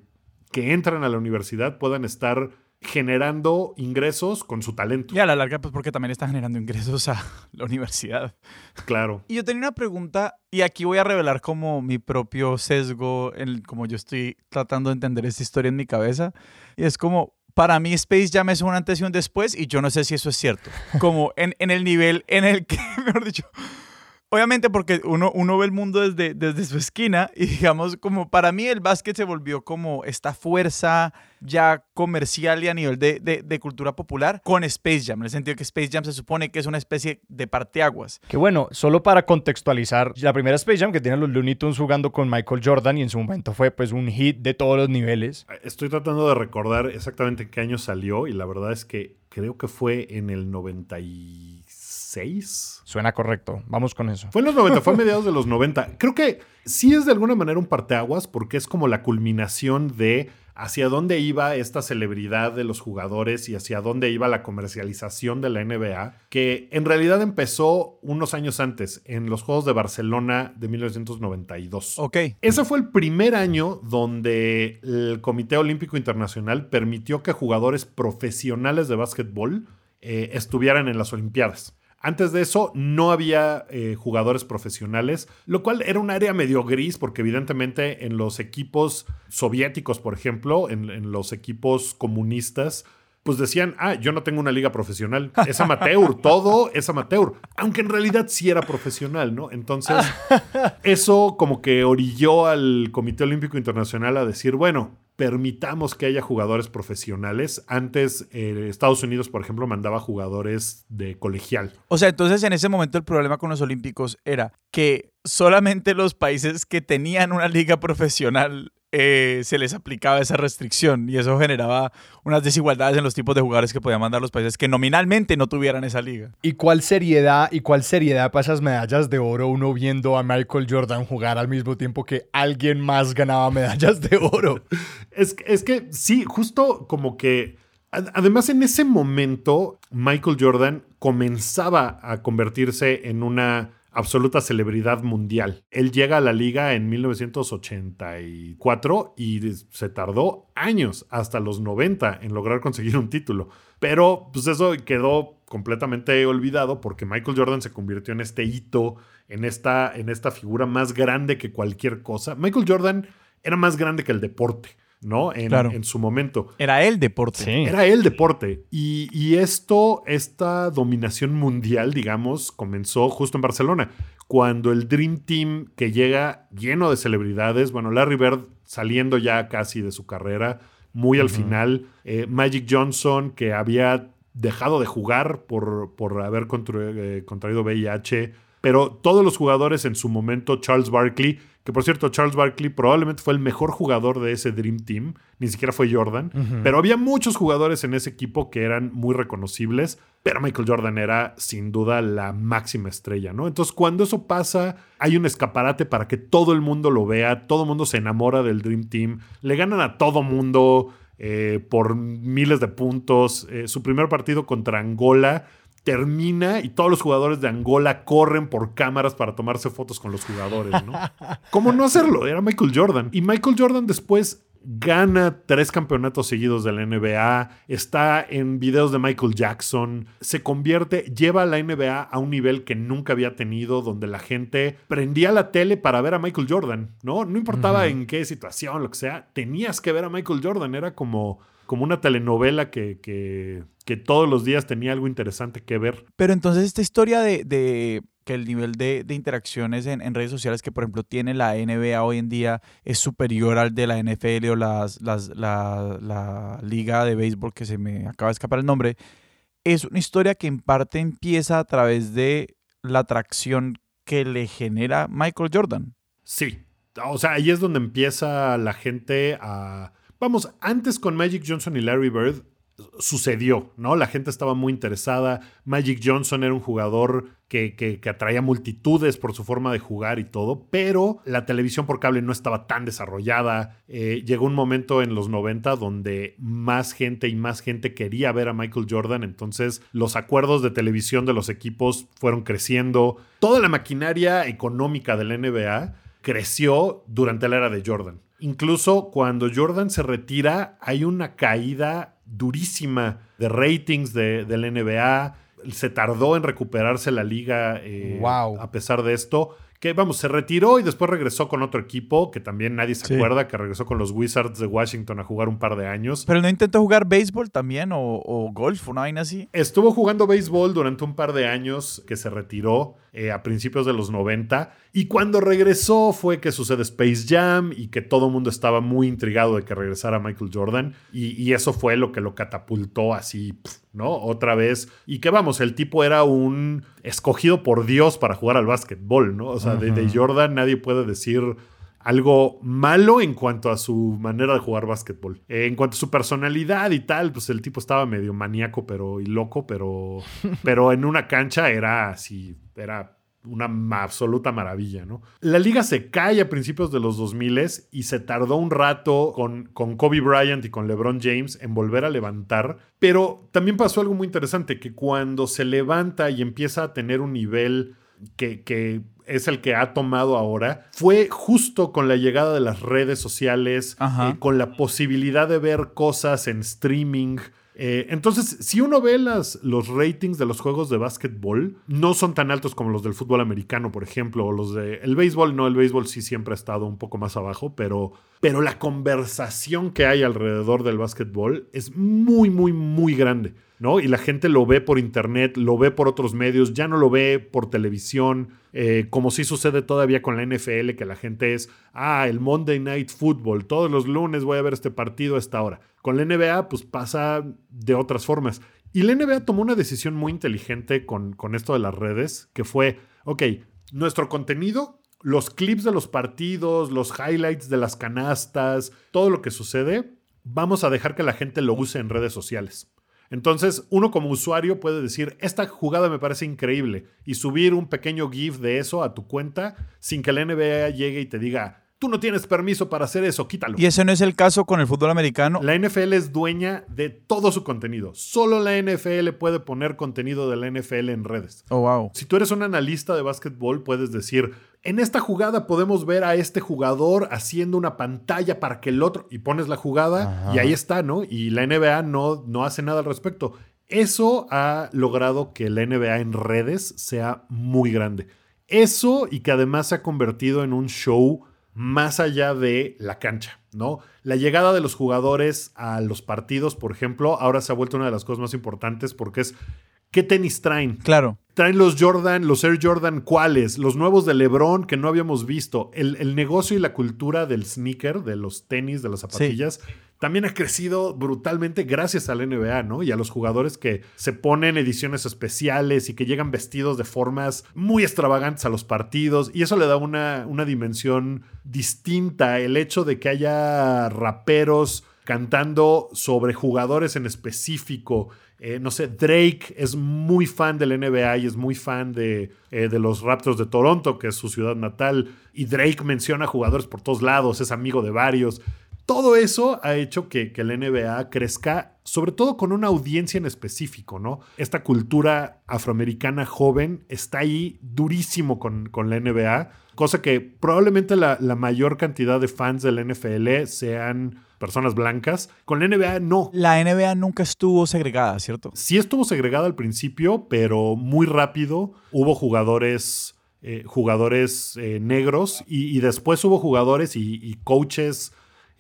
que entran a la universidad puedan estar generando ingresos con su talento. Y a la larga, pues porque también están generando ingresos a [laughs] la universidad. Claro. Y yo tenía una pregunta, y aquí voy a revelar como mi propio sesgo, en como yo estoy tratando de entender esta historia en mi cabeza. Y es como, para mí Space Jam es un antes y un después y yo no sé si eso es cierto. Como en, en el nivel en el que, [laughs] mejor dicho, obviamente porque uno, uno ve el mundo desde, desde su esquina [laughs] y digamos como para mí el básquet se volvió como esta fuerza ya comercial y a nivel de, de, cultura popular con Space Jam, en el sentido que Space Jam se supone que es una especie de parteaguas. Que bueno, solo para contextualizar, la primera Space Jam que tienen los Looney Tunes jugando con Michael Jordan y en su momento fue pues un hit de todos los niveles. Estoy tratando de recordar exactamente en qué año salió y la verdad es que creo que fue en el 90 Suena correcto. Vamos con eso. Fue en los 90, fue a [laughs] mediados de los 90. Creo que sí es de alguna manera un parteaguas porque es como la culminación de hacia dónde iba esta celebridad de los jugadores y hacia dónde iba la comercialización de la NBA, que en realidad empezó unos años antes, en los Juegos de Barcelona de 1992. Ok. Ese fue el primer año donde el Comité Olímpico Internacional permitió que jugadores profesionales de básquetbol eh, estuvieran en las Olimpiadas. Antes de eso no había eh, jugadores profesionales, lo cual era un área medio gris porque evidentemente en los equipos soviéticos, por ejemplo, en, los equipos comunistas, pues decían, ah, yo no tengo una liga profesional, es amateur, [laughs] todo es amateur, aunque en realidad sí era profesional, ¿no? Entonces, [laughs] eso como que orilló al Comité Olímpico Internacional a decir, bueno, permitamos que haya jugadores profesionales. Antes, eh, Estados Unidos, por ejemplo, mandaba jugadores de colegial. O sea, entonces en ese momento el problema con los Olímpicos era que solamente los países que tenían una liga profesional eh, se les aplicaba esa restricción y eso generaba unas desigualdades en los tipos de jugadores que podían mandar los países que nominalmente no tuvieran esa liga. ¿Y cuál seriedad y cuál seriedad para esas medallas de oro uno viendo a Michael Jordan jugar al mismo tiempo que alguien más ganaba medallas de oro? [laughs] es, es que sí, justo como que Además, en ese momento, Michael Jordan comenzaba a convertirse en una absoluta celebridad mundial. Él llega a la liga en 1984 y se tardó años, hasta los 90, en lograr conseguir un título. Pero pues eso quedó completamente olvidado porque Michael Jordan se convirtió en este hito, en esta, en esta figura más grande que cualquier cosa. Michael Jordan era más grande que el deporte. ¿No? En, en, su momento. Era el deporte. Era el deporte. Y, y, esto, esta dominación mundial, digamos, comenzó justo en Barcelona, cuando el Dream Team que llega lleno de celebridades, bueno, Larry Bird saliendo ya casi de su carrera, muy al final, eh, Magic Johnson que había dejado de jugar por, por haber eh, contraído VIH, pero todos los jugadores en su momento, Charles Barkley, que por cierto, Charles Barkley probablemente fue el mejor jugador de ese Dream Team, ni siquiera fue Jordan, pero había muchos jugadores en ese equipo que eran muy reconocibles, pero Michael Jordan era sin duda la máxima estrella, ¿no? Entonces, cuando eso pasa, hay un escaparate para que todo el mundo lo vea, todo el mundo se enamora del Dream Team, le ganan a todo mundo eh, por miles de puntos. Eh, su primer partido contra Angola termina y todos los jugadores de Angola corren por cámaras para tomarse fotos con los jugadores, ¿no? [laughs] ¿Cómo no hacerlo? Era Michael Jordan. Y Michael Jordan después gana tres campeonatos seguidos de la NBA, está en videos de Michael Jackson, se convierte, lleva a la NBA a un nivel que nunca había tenido, donde la gente prendía la tele para ver a Michael Jordan, ¿no? No importaba en qué situación, lo que sea, tenías que ver a Michael Jordan, era como como una telenovela que, que, que, todos los días tenía algo interesante que ver. Pero entonces esta historia de, de que el nivel de, de interacciones en, en, redes sociales que por ejemplo tiene la NBA hoy en día es superior al de la NFL o las, las, la, la liga de béisbol que se me acaba de escapar el nombre, es una historia que en parte empieza a través de la atracción que le genera Michael Jordan. Sí, o sea, ahí es donde empieza la gente a Vamos, antes con Magic Johnson y Larry Bird sucedió, ¿no? La gente estaba muy interesada. Magic Johnson era un jugador que, que, atraía multitudes por su forma de jugar y todo, pero la televisión por cable no estaba tan desarrollada. Eh, llegó un momento en los 90 donde más gente y más gente quería ver a Michael Jordan, entonces los acuerdos de televisión de los equipos fueron creciendo. Toda la maquinaria económica de la NBA creció durante la era de Jordan. Incluso cuando Jordan se retira, hay una caída durísima de ratings de, la NBA. Se tardó en recuperarse la liga eh, a pesar de esto que vamos, se retiró y después regresó con otro equipo que también nadie se acuerda, que regresó con los Wizards de Washington a jugar un par de años. Pero no intentó jugar béisbol también o, golf, una vaina así. Estuvo jugando béisbol durante un par de años que se retiró eh, a principios de los 90 y cuando regresó fue que sucede Space Jam y que todo el mundo estaba muy intrigado de que regresara Michael Jordan y, eso fue lo que lo catapultó así. ¿no? Otra vez. Y que vamos, el tipo era un escogido por Dios para jugar al básquetbol, ¿no? O sea, de, Jordan nadie puede decir algo malo en cuanto a su manera de jugar básquetbol. en cuanto a su personalidad y tal, pues el tipo estaba medio maníaco pero, y loco, pero, [laughs] pero en una cancha era así, era una absoluta maravilla, ¿no? La liga se cae a principios de los 2000 y se tardó un rato con, con Kobe Bryant y con LeBron James en volver a levantar, pero también pasó algo muy interesante, que cuando se levanta y empieza a tener un nivel que, que es el que ha tomado ahora, fue justo con la llegada de las redes sociales, eh, con la posibilidad de ver cosas en streaming, eh, entonces, si uno ve las, los ratings de los juegos de básquetbol, no son tan altos como los del fútbol americano, por ejemplo, o los de el béisbol. No, el béisbol sí siempre ha estado un poco más abajo, pero, pero la conversación que hay alrededor del básquetbol es muy, muy, muy grande. ¿No? Y la gente lo ve por internet, lo ve por otros medios, ya no lo ve por televisión, eh, como sí sucede todavía con la NFL, que la gente es, ah, el Monday Night Football, todos los lunes voy a ver este partido a esta hora. Con la NBA, pues pasa de otras formas. Y la NBA tomó una decisión muy inteligente con, con esto de las redes, que fue, ok, nuestro contenido los clips de los partidos, los highlights de las canastas, todo lo que sucede, vamos a dejar que la gente lo use en redes sociales. Entonces, uno como usuario puede decir, esta jugada me parece increíble y subir un pequeño GIF de eso a tu cuenta sin que la NBA llegue y te diga, tú no tienes permiso para hacer eso, quítalo. Y ese no es el caso con el fútbol americano. La NFL es dueña de todo su contenido. Solo la NFL puede poner contenido de la NFL en redes. Oh, wow. Si tú eres un analista de básquetbol, puedes decir, en esta jugada podemos ver a este jugador haciendo una pantalla para que el otro, y pones la jugada y ahí está, ¿no? Y la NBA no, no hace nada al respecto. Eso ha logrado que la NBA en redes sea muy grande. Eso y que además se ha convertido en un show más allá de la cancha, ¿no? La llegada de los jugadores a los partidos, por ejemplo, ahora se ha vuelto una de las cosas más importantes porque es ¿qué tenis traen? Claro. Traen los Jordan, los Air Jordan, ¿cuáles? Los nuevos de LeBron que no habíamos visto. El, el negocio y la cultura del sneaker, de los tenis, de las zapatillas, también ha crecido brutalmente gracias al NBA, ¿no? Y a los jugadores que se ponen ediciones especiales y que llegan vestidos de formas muy extravagantes a los partidos. Y eso le da una, una dimensión distinta. El hecho de que haya raperos cantando sobre jugadores en específico. Eh, no sé, Drake es muy fan del NBA y es muy fan de, eh, de, los Raptors de Toronto, que es su ciudad natal. Y Drake menciona jugadores por todos lados, es amigo de varios. Todo eso ha hecho que, la NBA crezca, sobre todo con una audiencia en específico, ¿no? Esta cultura afroamericana joven está ahí durísimo con, con la NBA, cosa que probablemente la, la mayor cantidad de fans de la NFL sean personas blancas. Con la NBA no. La NBA nunca estuvo segregada, ¿cierto? Sí estuvo segregada al principio, pero muy rápido hubo jugadores, eh, jugadores eh, negros y, y, después hubo jugadores y, y coaches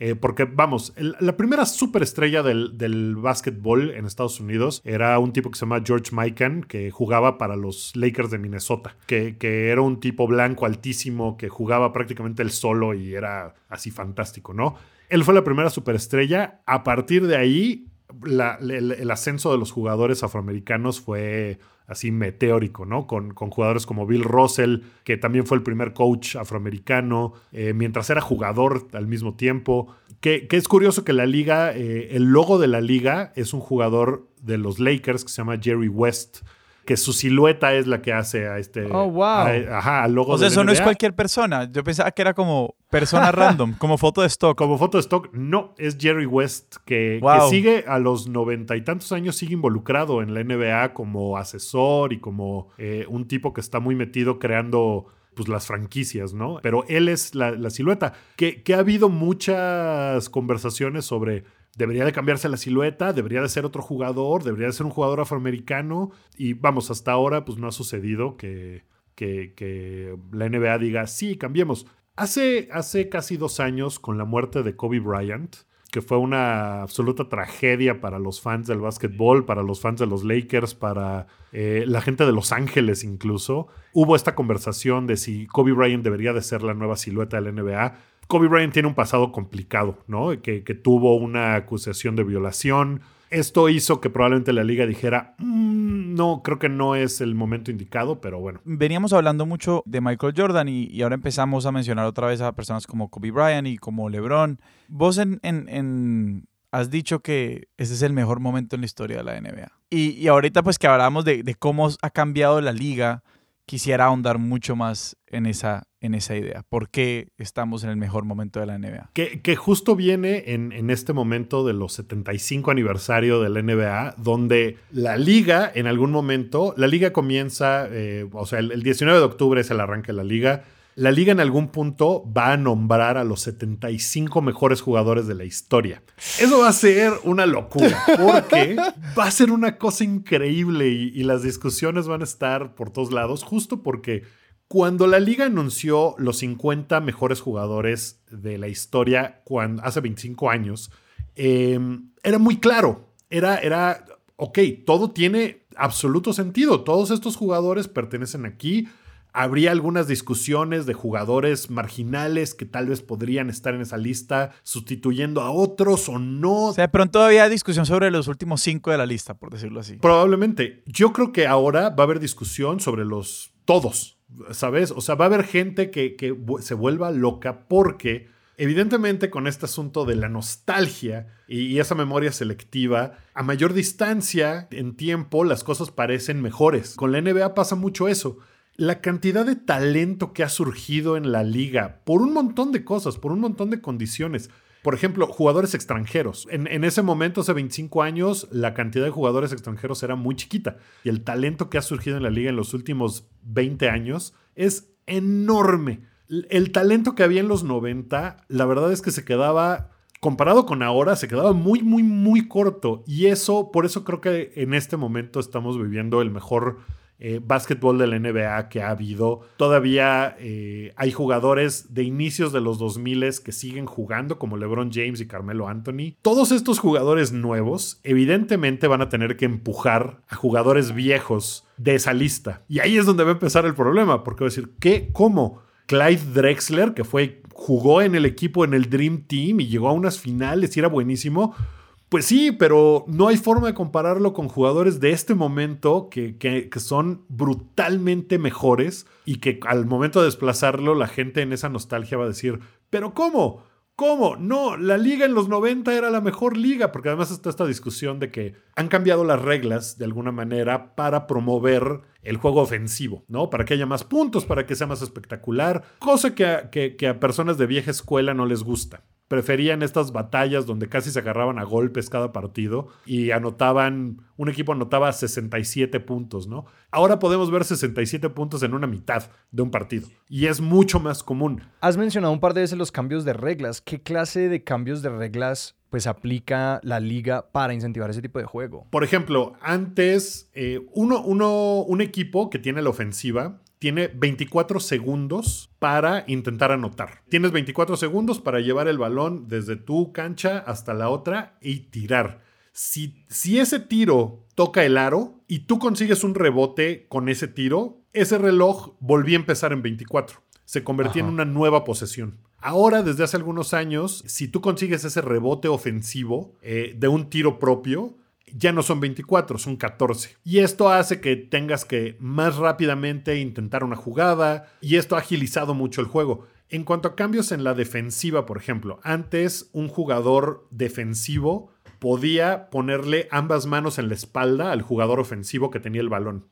eh, porque, vamos, la primera superestrella del, del básquetbol en Estados Unidos era un tipo que se llama George Mikan, que jugaba para los Lakers de Minnesota, que, era un tipo blanco altísimo, que jugaba prácticamente él solo y era así fantástico, ¿no? Él fue la primera superestrella. A partir de ahí, el, ascenso de los jugadores afroamericanos fue así meteórico, ¿no? Con, con, jugadores como Bill Russell, que también fue el primer coach afroamericano, eh, mientras era jugador al mismo tiempo. Que, que es curioso que la liga, eh, el logo de la liga es un jugador de los Lakers que se llama Jerry West que su silueta es la que hace a este. Oh, wow. A, ajá, al logo o sea, eso no es cualquier persona. Yo pensaba que era como persona [laughs] random, como foto de stock. Como foto de stock, no, es Jerry West, que, wow. que sigue a los noventa y tantos años, sigue involucrado en la NBA como asesor y como eh, un tipo que está muy metido creando pues las franquicias, ¿no? Pero él es la, la silueta. Que, que ha habido muchas conversaciones sobre debería de cambiarse la silueta, debería de ser otro jugador, debería de ser un jugador afroamericano. Y vamos, hasta ahora pues no ha sucedido que, que, la NBA diga, sí, cambiemos. Hace, hace casi dos años, con la muerte de Kobe Bryant, que fue una absoluta tragedia para los fans del básquetbol, para los fans de los Lakers, para eh, la gente de Los Ángeles incluso, hubo esta conversación de si Kobe Bryant debería de ser la nueva silueta de la NBA. Kobe Bryant tiene un pasado complicado, ¿no? Que, tuvo una acusación de violación. Esto hizo que probablemente la liga dijera, mmm, no, creo que no es el momento indicado, pero bueno. Veníamos hablando mucho de Michael Jordan y, ahora empezamos a mencionar otra vez a personas como Kobe Bryant y como LeBron. Vos en, has dicho que ese es el mejor momento en la historia de la NBA. Y, y ahorita pues que hablamos de, de cómo ha cambiado la liga, quisiera ahondar mucho más en esa, en esa idea. ¿Por qué estamos en el mejor momento de la NBA? Que, que justo viene en, en, este momento de los 75 aniversario de la NBA, donde la liga, en algún momento, la liga comienza, eh, o sea, el, el 19 de octubre es el arranque de la liga. La liga en algún punto va a nombrar a los 75 mejores jugadores de la historia. Eso va a ser una locura, porque [laughs] va a ser una cosa increíble y, y las discusiones van a estar por todos lados, justo porque cuando la liga anunció los 50 mejores jugadores de la historia cuando, hace 25 años, eh, era muy claro. Era, era, ok, todo tiene absoluto sentido. Todos estos jugadores pertenecen aquí. Habría algunas discusiones de jugadores marginales que tal vez podrían estar en esa lista sustituyendo a otros o no. O sea, de pronto había discusión sobre los últimos cinco de la lista, por decirlo así. Probablemente. Yo creo que ahora va a haber discusión sobre los todos. ¿Sabes? O sea, va a haber gente que, que se vuelva loca porque, evidentemente, con este asunto de la nostalgia y, y, esa memoria selectiva, a mayor distancia en tiempo las cosas parecen mejores. Con la NBA pasa mucho eso. la cantidad de talento que ha surgido en la liga por un montón de cosas, por un montón de condiciones. Por ejemplo, jugadores extranjeros. En, ese momento, hace 25 años, la cantidad de jugadores extranjeros era muy chiquita. Y el talento que ha surgido en la liga en los últimos 20 años es enorme. El talento que había en los 90, la verdad es que se quedaba, comparado con ahora, se quedaba muy, muy, muy corto. Y eso, por eso creo que en este momento estamos viviendo el mejor eh, básquetbol de la NBA que ha habido. Todavía eh, hay jugadores de inicios de los 2000 que siguen jugando, como LeBron James y Carmelo Anthony. Todos estos jugadores nuevos, evidentemente, van a tener que empujar a jugadores viejos de esa lista. Y ahí es donde va a empezar el problema, porque va a decir, ¿qué? ¿Cómo? Clyde Drexler, que fue, jugó en el equipo en el Dream Team y llegó a unas finales y era buenísimo pues sí, pero no hay forma de compararlo con jugadores de este momento que, son brutalmente mejores y que al momento de desplazarlo la gente en esa nostalgia va a decir, pero ¿cómo? ¿Cómo? No, la liga en los 90 era la mejor liga, porque además está esta discusión de que han cambiado las reglas de alguna manera para promover el juego ofensivo, ¿no? Para que haya más puntos, para que sea más espectacular, cosa que que a personas de vieja escuela no les gusta preferían estas batallas donde casi se agarraban a golpes cada partido y anotaban, un equipo anotaba 67 puntos, ¿no? Ahora podemos ver 67 puntos en una mitad de un partido y es mucho más común. Has mencionado un par de veces los cambios de reglas. ¿Qué clase de cambios de reglas pues aplica la liga para incentivar ese tipo de juego? Por ejemplo, antes eh, uno, uno, un equipo que tiene la ofensiva tiene 24 segundos para intentar anotar. Tienes 24 segundos para llevar el balón desde tu cancha hasta la otra y tirar. Si, si ese tiro toca el aro y tú consigues un rebote con ese tiro, ese reloj volvió a empezar en 24. Se convertía en una nueva posesión. Ahora, desde hace algunos años, si tú consigues ese rebote ofensivo eh, de un tiro propio, ya no son 24, son 14. Y esto hace que tengas que más rápidamente intentar una jugada y esto ha agilizado mucho el juego. En cuanto a cambios en la defensiva, por ejemplo, antes un jugador defensivo podía ponerle ambas manos en la espalda al jugador ofensivo que tenía el balón.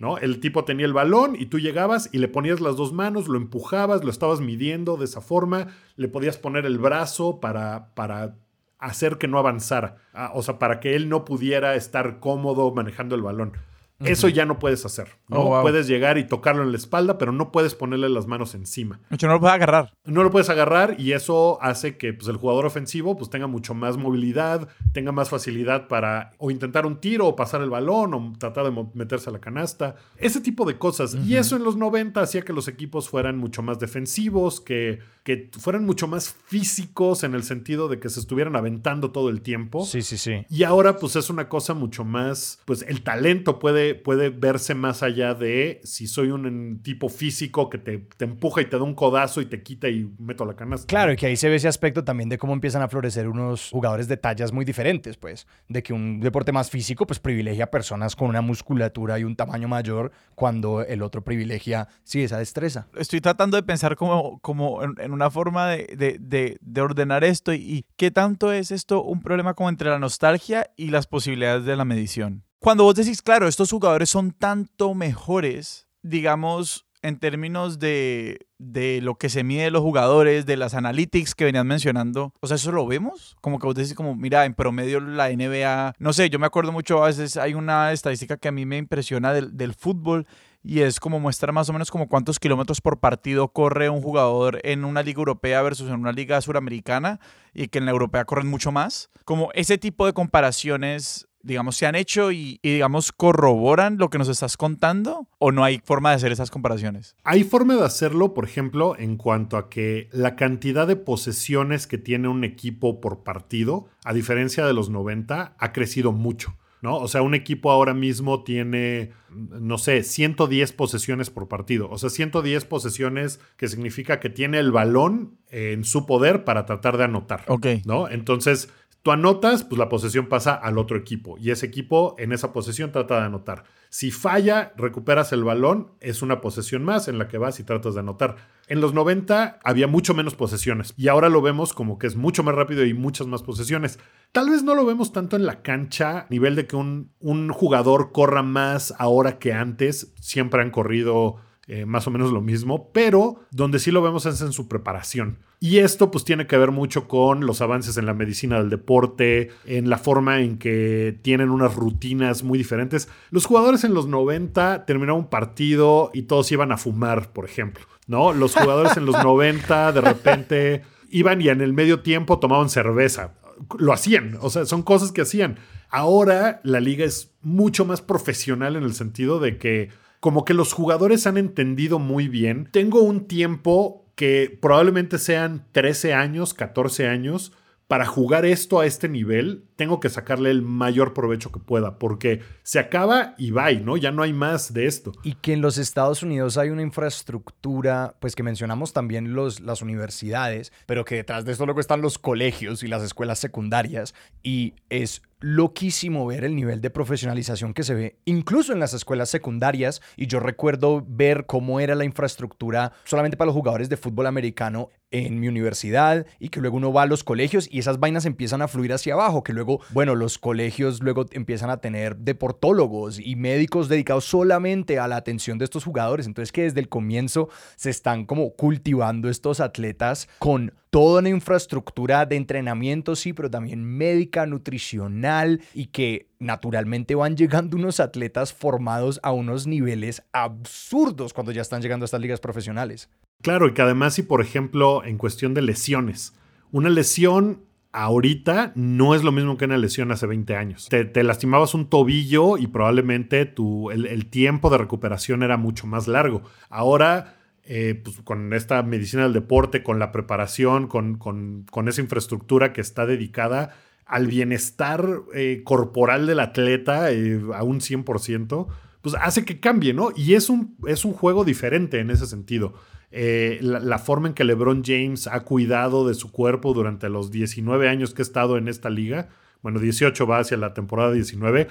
¿no? El tipo tenía el balón y tú llegabas y le ponías las dos manos, lo empujabas, lo estabas midiendo de esa forma, le podías poner el brazo para, para hacer que no avanzara, ah, o sea, para que él no pudiera estar cómodo manejando el balón. Eso ya no puedes hacer. No oh, puedes llegar y tocarlo en la espalda, pero no puedes ponerle las manos encima. no lo puedes agarrar. No lo puedes agarrar y eso hace que pues, el jugador ofensivo pues, tenga mucho más movilidad, tenga más facilidad para o intentar un tiro o pasar el balón o tratar de meterse a la canasta. Ese tipo de cosas. Y eso en los 90 hacía que los equipos fueran mucho más defensivos, que, que fueran mucho más físicos en el sentido de que se estuvieran aventando todo el tiempo. Sí, sí, sí. Y ahora pues es una cosa mucho más, pues el talento puede puede, verse más allá de si soy un tipo físico que te, te, empuja y te da un codazo y te quita y meto la canasta. Claro, y que ahí se ve ese aspecto también de cómo empiezan a florecer unos jugadores de tallas muy diferentes, pues, de que un deporte más físico pues privilegia a personas con una musculatura y un tamaño mayor cuando el otro privilegia, sí, esa destreza. Estoy tratando de pensar como, como en, una forma de, de, de, ordenar esto y, y qué tanto es esto un problema como entre la nostalgia y las posibilidades de la medición. Cuando vos decís, claro, estos jugadores son tanto mejores, digamos, en términos de, de, lo que se mide los jugadores, de las analytics que venías mencionando, o sea, eso lo vemos. Como que vos decís, como, mira, en promedio la NBA, no sé, yo me acuerdo mucho, a veces hay una estadística que a mí me impresiona del, del fútbol y es como muestra más o menos como cuántos kilómetros por partido corre un jugador en una liga europea versus en una liga suramericana y que en la europea corren mucho más. Como ese tipo de comparaciones digamos, se han hecho y, digamos, corroboran lo que nos estás contando? ¿O no hay forma de hacer esas comparaciones? Hay forma de hacerlo, por ejemplo, en cuanto a que la cantidad de posesiones que tiene un equipo por partido, a diferencia de los 90, ha crecido mucho. ¿no? O sea, un equipo ahora mismo tiene, no sé, 110 posesiones por partido. O sea, 110 posesiones que significa que tiene el balón en su poder para tratar de anotar. Ok. ¿No? Entonces, Tú anotas, pues la posesión pasa al otro equipo y ese equipo en esa posesión trata de anotar. Si falla, recuperas el balón, es una posesión más en la que vas y tratas de anotar. En los 90 había mucho menos posesiones y ahora lo vemos como que es mucho más rápido y muchas más posesiones. Tal vez no lo vemos tanto en la cancha, a nivel de que un, un jugador corra más ahora que antes. Siempre han corrido eh, más o menos lo mismo, pero donde sí lo vemos es en su preparación. Y esto pues tiene que ver mucho con los avances en la medicina del deporte, en la forma en que tienen unas rutinas muy diferentes. Los jugadores en los 90 terminaron un partido y todos iban a fumar, por ejemplo, ¿no? Los jugadores en los [laughs] 90 de repente iban y en el medio tiempo tomaban cerveza. Lo hacían, o sea, son cosas que hacían. Ahora la liga es mucho más profesional en el sentido de que como que los jugadores han entendido muy bien. Tengo un tiempo que probablemente sean 13 años, 14 años, para jugar esto a este nivel, tengo que sacarle el mayor provecho que pueda, porque se acaba y va, ¿no? Ya no hay más de esto. Y que en los Estados Unidos hay una infraestructura, pues que mencionamos también los, las universidades, pero que detrás de esto luego están los colegios y las escuelas secundarias, y es loquísimo ver el nivel de profesionalización que se ve incluso en las escuelas secundarias. Y yo recuerdo ver cómo era la infraestructura solamente para los jugadores de fútbol americano en mi universidad y que luego uno va a los colegios y esas vainas empiezan a fluir hacia abajo, que luego, bueno, los colegios luego empiezan a tener deportólogos y médicos dedicados solamente a la atención de estos jugadores, entonces que desde el comienzo se están como cultivando estos atletas con toda una infraestructura de entrenamiento, sí, pero también médica, nutricional y que naturalmente van llegando unos atletas formados a unos niveles absurdos cuando ya están llegando a estas ligas profesionales. Claro, y que además si por ejemplo en cuestión de lesiones, una lesión ahorita no es lo mismo que una lesión hace 20 años. Te, lastimabas un tobillo y probablemente tu, el, tiempo de recuperación era mucho más largo. Ahora, eh, pues, con esta medicina del deporte, con la preparación, con, con, esa infraestructura que está dedicada al bienestar eh, corporal del atleta eh, a un 100%, pues hace que cambie, ¿no? Y es un, es un juego diferente en ese sentido. Eh, la, forma en que LeBron James ha cuidado de su cuerpo durante los 19 años que ha estado en esta liga. Bueno, 18 va hacia la temporada 19.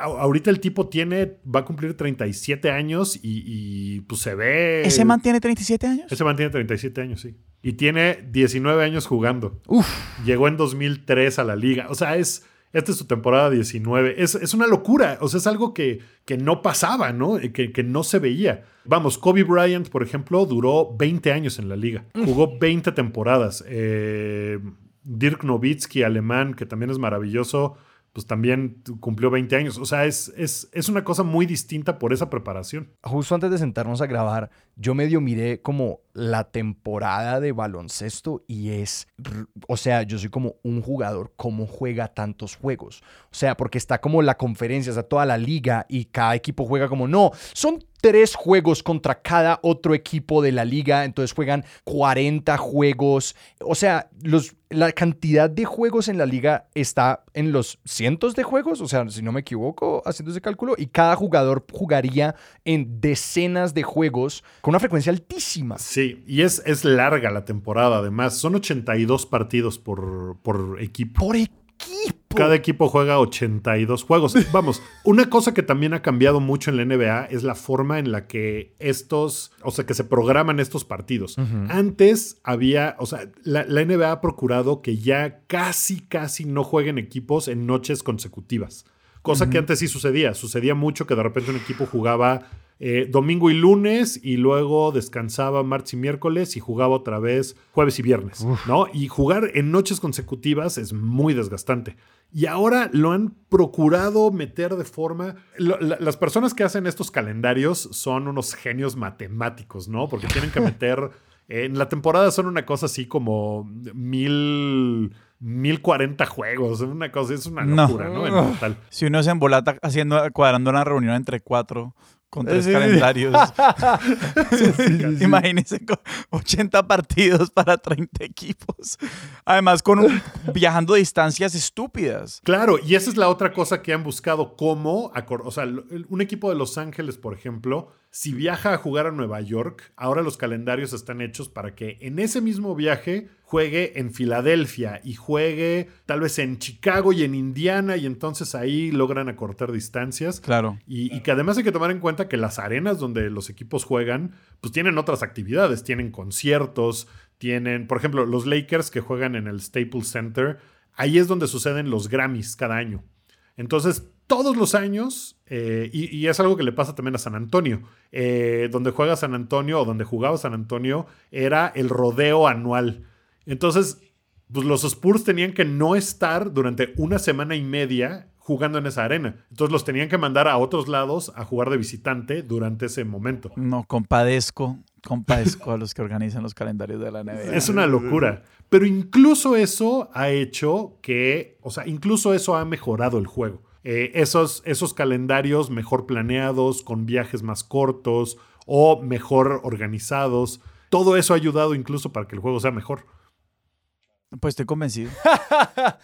Ahorita el tipo tiene, va a cumplir 37 años y, pues se ve. ¿Ese mantiene 37 años? Ese mantiene 37 años, sí. Y tiene 19 años jugando. Uf. Llegó en 2003 a la liga. O sea, es esta es su temporada 19. Es, una locura. O sea, es algo que, que no pasaba, ¿no? Que, que, no se veía. Vamos, Kobe Bryant, por ejemplo, duró 20 años en la liga. Jugó 20 temporadas. Eh, Dirk Nowitzki, alemán, que también es maravilloso, pues también cumplió 20 años. O sea, es, es, es, una cosa muy distinta por esa preparación. Justo antes de sentarnos a grabar, yo medio miré como la temporada de baloncesto y es, o sea, yo soy como un jugador, ¿cómo juega tantos juegos? O sea, porque está como la conferencia, está toda la liga y cada equipo juega como, no, son tres juegos contra cada otro equipo de la liga, entonces juegan 40 juegos. O sea, los, la cantidad de juegos en la liga está en los cientos de juegos, o sea, si no me equivoco, haciendo ese cálculo, y cada jugador jugaría en decenas de juegos con una frecuencia altísima. Sí, y es, es larga la temporada, además, son 82 partidos por, por equipo. Por equipo cada equipo juega 82 juegos. [laughs] Vamos, una cosa que también ha cambiado mucho en la NBA es la forma en la que estos, o sea, que se programan estos partidos. Antes había, o sea, la, NBA ha procurado que ya casi, casi no jueguen equipos en noches consecutivas. Cosa que antes sí sucedía. Sucedía mucho que de repente un equipo jugaba eh, domingo y lunes y luego descansaba martes y miércoles y jugaba otra vez jueves y viernes, ¿no? Y jugar en noches consecutivas es muy desgastante. Y ahora lo han procurado meter de forma... las personas que hacen estos calendarios son unos genios matemáticos, ¿no? Porque tienen que [laughs] meter... en la temporada son una cosa así como mil... 1040 juegos, una cosa, es una locura, ¿no? En total. Si uno se embolata haciendo, cuadrando una reunión entre cuatro, con tres calendarios. [laughs] Imagínense 80 partidos para 30 equipos. Además, con [laughs] viajando distancias estúpidas. Claro, y esa es la otra cosa que han buscado, cómo, o sea, un equipo de Los Ángeles, por ejemplo, si viaja a jugar a Nueva York, ahora los calendarios están hechos para que en ese mismo viaje juegue en Filadelfia y juegue tal vez en Chicago y en Indiana y entonces ahí logran acortar distancias. Claro. Y, que además hay que tomar en cuenta que las arenas donde los equipos juegan, pues tienen otras actividades, tienen conciertos, tienen, por ejemplo, los Lakers que juegan en el Staples Center, ahí es donde suceden los Grammys cada año. Entonces todos los años, eh, y, y es algo que le pasa también a San Antonio, eh, donde juega San Antonio o donde jugaba San Antonio, era el rodeo anual. Entonces, pues los Spurs tenían que no estar durante una semana y media jugando en esa arena. Entonces los tenían que mandar a otros lados a jugar de visitante durante ese momento. No, compadezco, compadezco a los que organizan los calendarios de la NBA. Es una locura. Pero incluso eso ha hecho que, o sea, incluso eso ha mejorado el juego. Eh, esos, esos calendarios mejor planeados, con viajes más cortos o mejor organizados, todo eso ha ayudado incluso para que el juego sea mejor. Pues estoy convencido. [laughs]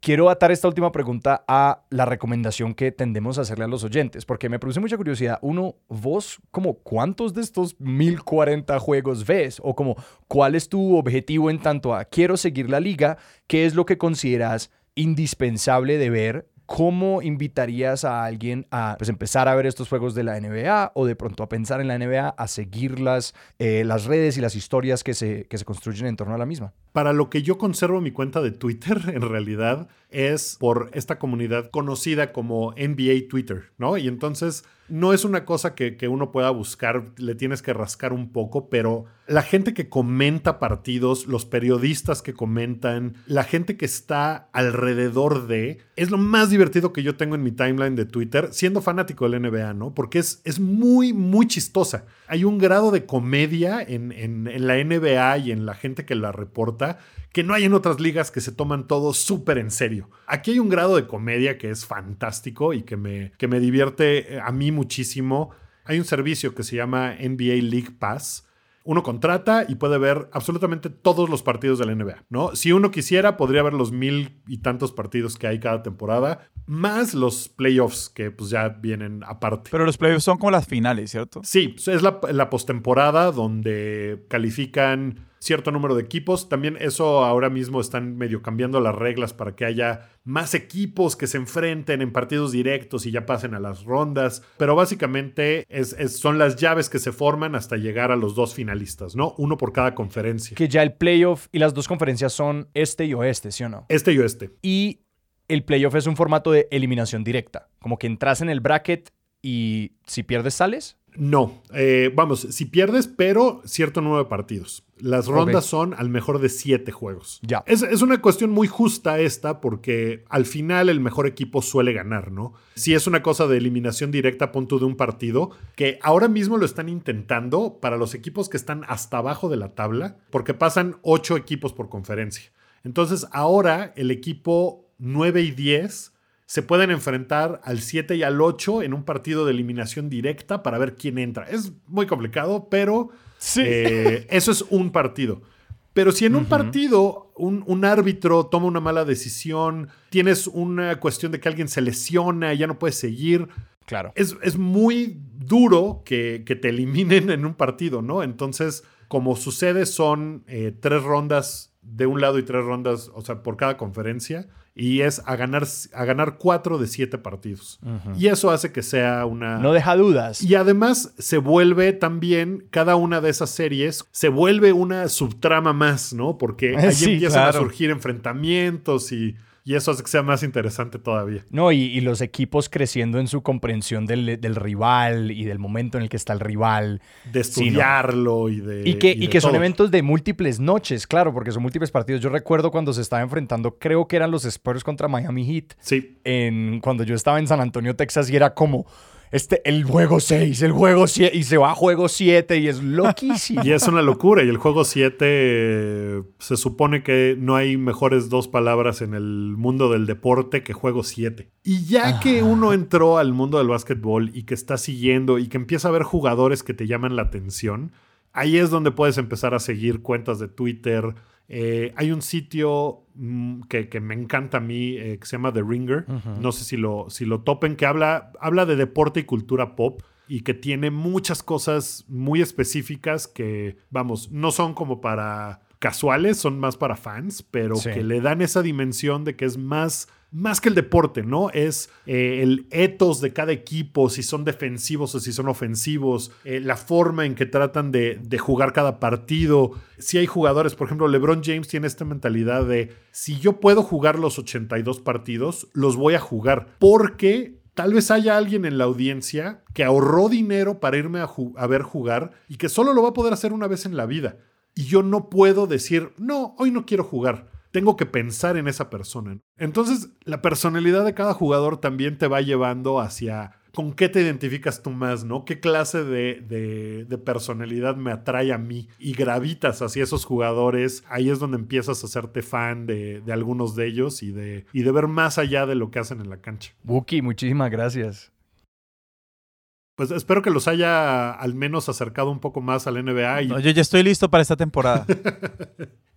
Quiero atar esta última pregunta a la recomendación que tendemos a hacerle a los oyentes, porque me produce mucha curiosidad. Uno, vos, como cuántos de estos 1040 juegos ves? O como, ¿cuál es tu objetivo en tanto a quiero seguir la liga? ¿Qué es lo que consideras indispensable de ver ¿cómo invitarías a alguien a pues, empezar a ver estos juegos de la NBA o de pronto a pensar en la NBA, a seguir las, eh, las redes y las historias que se, que se construyen en torno a la misma? Para lo que yo conservo mi cuenta de Twitter, [laughs] en realidad, es por esta comunidad conocida como NBA Twitter, ¿no? Y entonces no es una cosa que, que, uno pueda buscar, le tienes que rascar un poco, pero la gente que comenta partidos, los periodistas que comentan, la gente que está alrededor de, es lo más divertido que yo tengo en mi timeline de Twitter, siendo fanático del NBA, ¿no? Porque es, es muy, muy chistosa. Hay un grado de comedia en, en, en la NBA y en la gente que la reporta que no hay en otras ligas que se toman todo súper en serio. Aquí hay un grado de comedia que es fantástico y que me, que me divierte eh, a mí muchísimo. Hay un servicio que se llama NBA League Pass. Uno contrata y puede ver absolutamente todos los partidos de la NBA, ¿no? Si uno quisiera, podría ver los mil y tantos partidos que hay cada temporada, más los playoffs que pues ya vienen aparte. Pero los playoffs son como las finales, ¿cierto? Sí, es la, la postemporada donde califican cierto número de equipos. También eso ahora mismo están medio cambiando las reglas para que haya más equipos que se enfrenten en partidos directos y ya pasen a las rondas. Pero básicamente es, es, son las llaves que se forman hasta llegar a los dos finalistas, ¿no? Uno por cada conferencia. Que ya el playoff y las dos conferencias son este y oeste, ¿sí o no? Este y oeste. Y el playoff es un formato de eliminación directa. Como que entras en el bracket y si pierdes sales. No, eh, vamos, si pierdes, pero cierto número de partidos. Las rondas okay. son al mejor de siete juegos. Ya. Es, es, una cuestión muy justa esta, porque al final el mejor equipo suele ganar, ¿no? Si es una cosa de eliminación directa a punto de un partido, que ahora mismo lo están intentando para los equipos que están hasta abajo de la tabla, porque pasan ocho equipos por conferencia. Entonces ahora el equipo 9 y 10 se pueden enfrentar al 7 y al 8 en un partido de eliminación directa para ver quién entra. Es muy complicado, pero sí. eh, eso es un partido. Pero si en un uh -huh. partido un, un, árbitro toma una mala decisión, tienes una cuestión de que alguien se lesiona y ya no puedes seguir, claro. es, es muy duro que, que, te eliminen en un partido, ¿no? Entonces, como sucede, son eh, tres rondas de un lado y tres rondas, o sea, por cada conferencia y es a ganar, a ganar cuatro de siete partidos. Uh -huh. Y eso hace que sea una... No deja dudas. Y además se vuelve también, cada una de esas series, se vuelve una subtrama más, ¿no? Porque ahí [laughs] sí, empiezan claro. a surgir enfrentamientos y... Y eso hace que sea más interesante todavía. No, y, y los equipos creciendo en su comprensión del, del, rival y del momento en el que está el rival. De estudiarlo y de. Y que, y y que son eventos de múltiples noches, claro, porque son múltiples partidos. Yo recuerdo cuando se estaba enfrentando, creo que eran los Spurs contra Miami Heat. Sí. En, cuando yo estaba en San Antonio, Texas, y era como este, el juego 6, el juego 7, y se va a juego 7 y es [laughs] loquísimo. y es una locura. Y el juego 7 se supone que no hay mejores dos palabras en el mundo del deporte que juego 7. Y ya ah. que uno entró al mundo del básquetbol y que está siguiendo y que empieza a ver jugadores que te llaman la atención, ahí es donde puedes empezar a seguir cuentas de Twitter. Eh, hay un sitio mm, que, que, me encanta a mí eh, que se llama The Ringer. Uh -huh. No sé si lo, si lo topen, que habla, habla de deporte y cultura pop y que tiene muchas cosas muy específicas que, vamos, no son como para casuales, son más para fans, pero sí. que le dan esa dimensión de que es más más que el deporte, ¿no? Es eh, el ethos de cada equipo, si son defensivos o si son ofensivos, eh, la forma en que tratan de, de, jugar cada partido. Si hay jugadores, por ejemplo, LeBron James tiene esta mentalidad de, si yo puedo jugar los 82 partidos, los voy a jugar, porque tal vez haya alguien en la audiencia que ahorró dinero para irme a, a ver jugar y que solo lo va a poder hacer una vez en la vida. Y yo no puedo decir, no, hoy no quiero jugar tengo que pensar en esa persona. Entonces, la personalidad de cada jugador también te va llevando hacia con qué te identificas tú más, ¿no? ¿Qué clase de, personalidad me atrae a mí? Y gravitas hacia esos jugadores. Ahí es donde empiezas a hacerte fan de, algunos de ellos y de, y de ver más allá de lo que hacen en la cancha. Buki, muchísimas gracias. Pues espero que los haya al menos acercado un poco más al NBA. yo ya estoy listo para esta temporada. [laughs]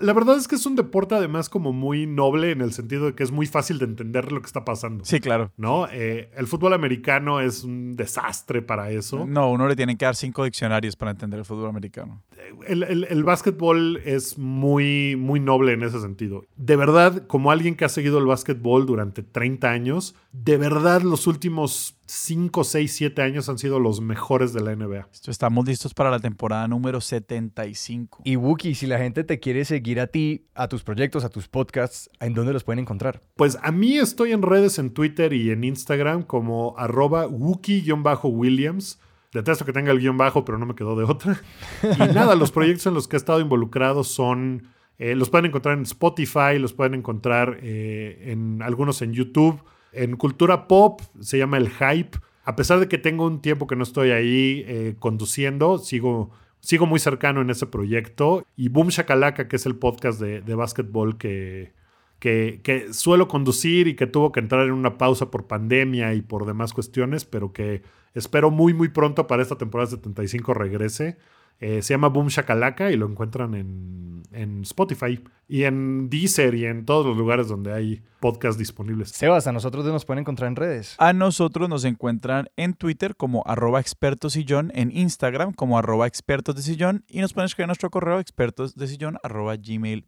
la verdad es que es un deporte además como muy noble en el sentido de que es muy fácil de entender lo que está pasando. Sí, claro. ¿No? Eh, el fútbol americano es un desastre para eso. No, uno le tiene que dar cinco diccionarios para entender el fútbol americano. El, el, básquetbol es muy, muy noble en ese sentido. De verdad, como alguien que ha seguido el básquetbol durante 30 años, de verdad los últimos 5, 6, 7 años han sido los mejores de la NBA. Estamos listos para la temporada número 75. Y Wookie, si la gente te quiere seguir a ti, a tus proyectos, a tus podcasts, ¿en dónde los pueden encontrar? Pues a mí estoy en redes en Twitter y en Instagram como arroba Wookie-Williams. Detesto que tenga el guion bajo, pero no me quedó de otra. Y nada, los proyectos en los que he estado involucrado son... Eh, los pueden encontrar en Spotify, los pueden encontrar eh, en algunos en YouTube. En cultura pop se llama El Hype. A pesar de que tengo un tiempo que no estoy ahí eh, conduciendo, sigo, sigo muy cercano en ese proyecto. Y Boom Shakalaka, que es el podcast de, de básquetbol que, que, suelo conducir y que tuvo que entrar en una pausa por pandemia y por demás cuestiones, pero que espero muy, muy pronto para esta temporada 75 regrese. Eh, se llama Boom Shakalaka y lo encuentran en, en, Spotify y en Deezer y en todos los lugares donde hay podcasts disponibles. Sebas, ¿a nosotros nos pueden encontrar en redes? A nosotros nos encuentran en Twitter como arroba expertos en Instagram como arroba expertos de sillón y nos pueden escribir nuestro correo expertos de sillón arroba gmail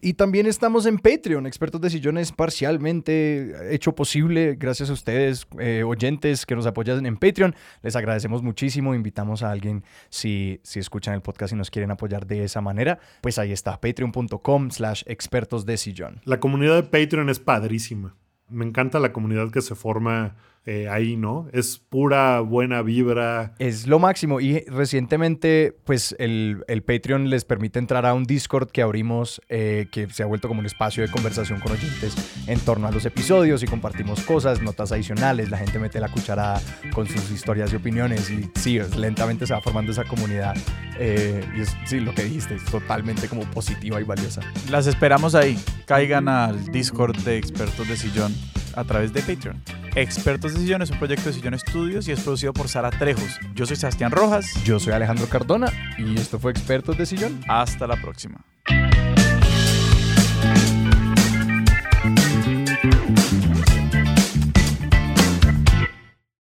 y también estamos en Patreon, Expertos de Sillones, parcialmente hecho posible gracias a ustedes, eh, oyentes que nos apoyan en Patreon. Les agradecemos muchísimo. Invitamos a alguien, si, si escuchan el podcast y nos quieren apoyar de esa manera, pues ahí está, patreon.com slash expertos de sillón. La comunidad de Patreon es padrísima. Me encanta la comunidad que se forma eh, ahí, ¿no? Es pura buena vibra. Es lo máximo. Y recientemente, pues el, Patreon les permite entrar a un Discord que abrimos, eh, que se ha vuelto como un espacio de conversación con oyentes en torno a los episodios y compartimos cosas, notas adicionales. La gente mete la cucharada con sus historias y opiniones. Y sí, lentamente se va formando esa comunidad. Eh, y es, sí, lo que dijiste, es totalmente como positiva y valiosa. Las esperamos ahí. Caigan al Discord de expertos de sillón a través de Patreon. Expertos de Sillón es un proyecto de Sillón Estudios y es producido por Sara Trejos. Yo soy Sebastián Rojas. Yo soy Alejandro Cardona y esto fue Expertos de Sillón. Hasta la próxima.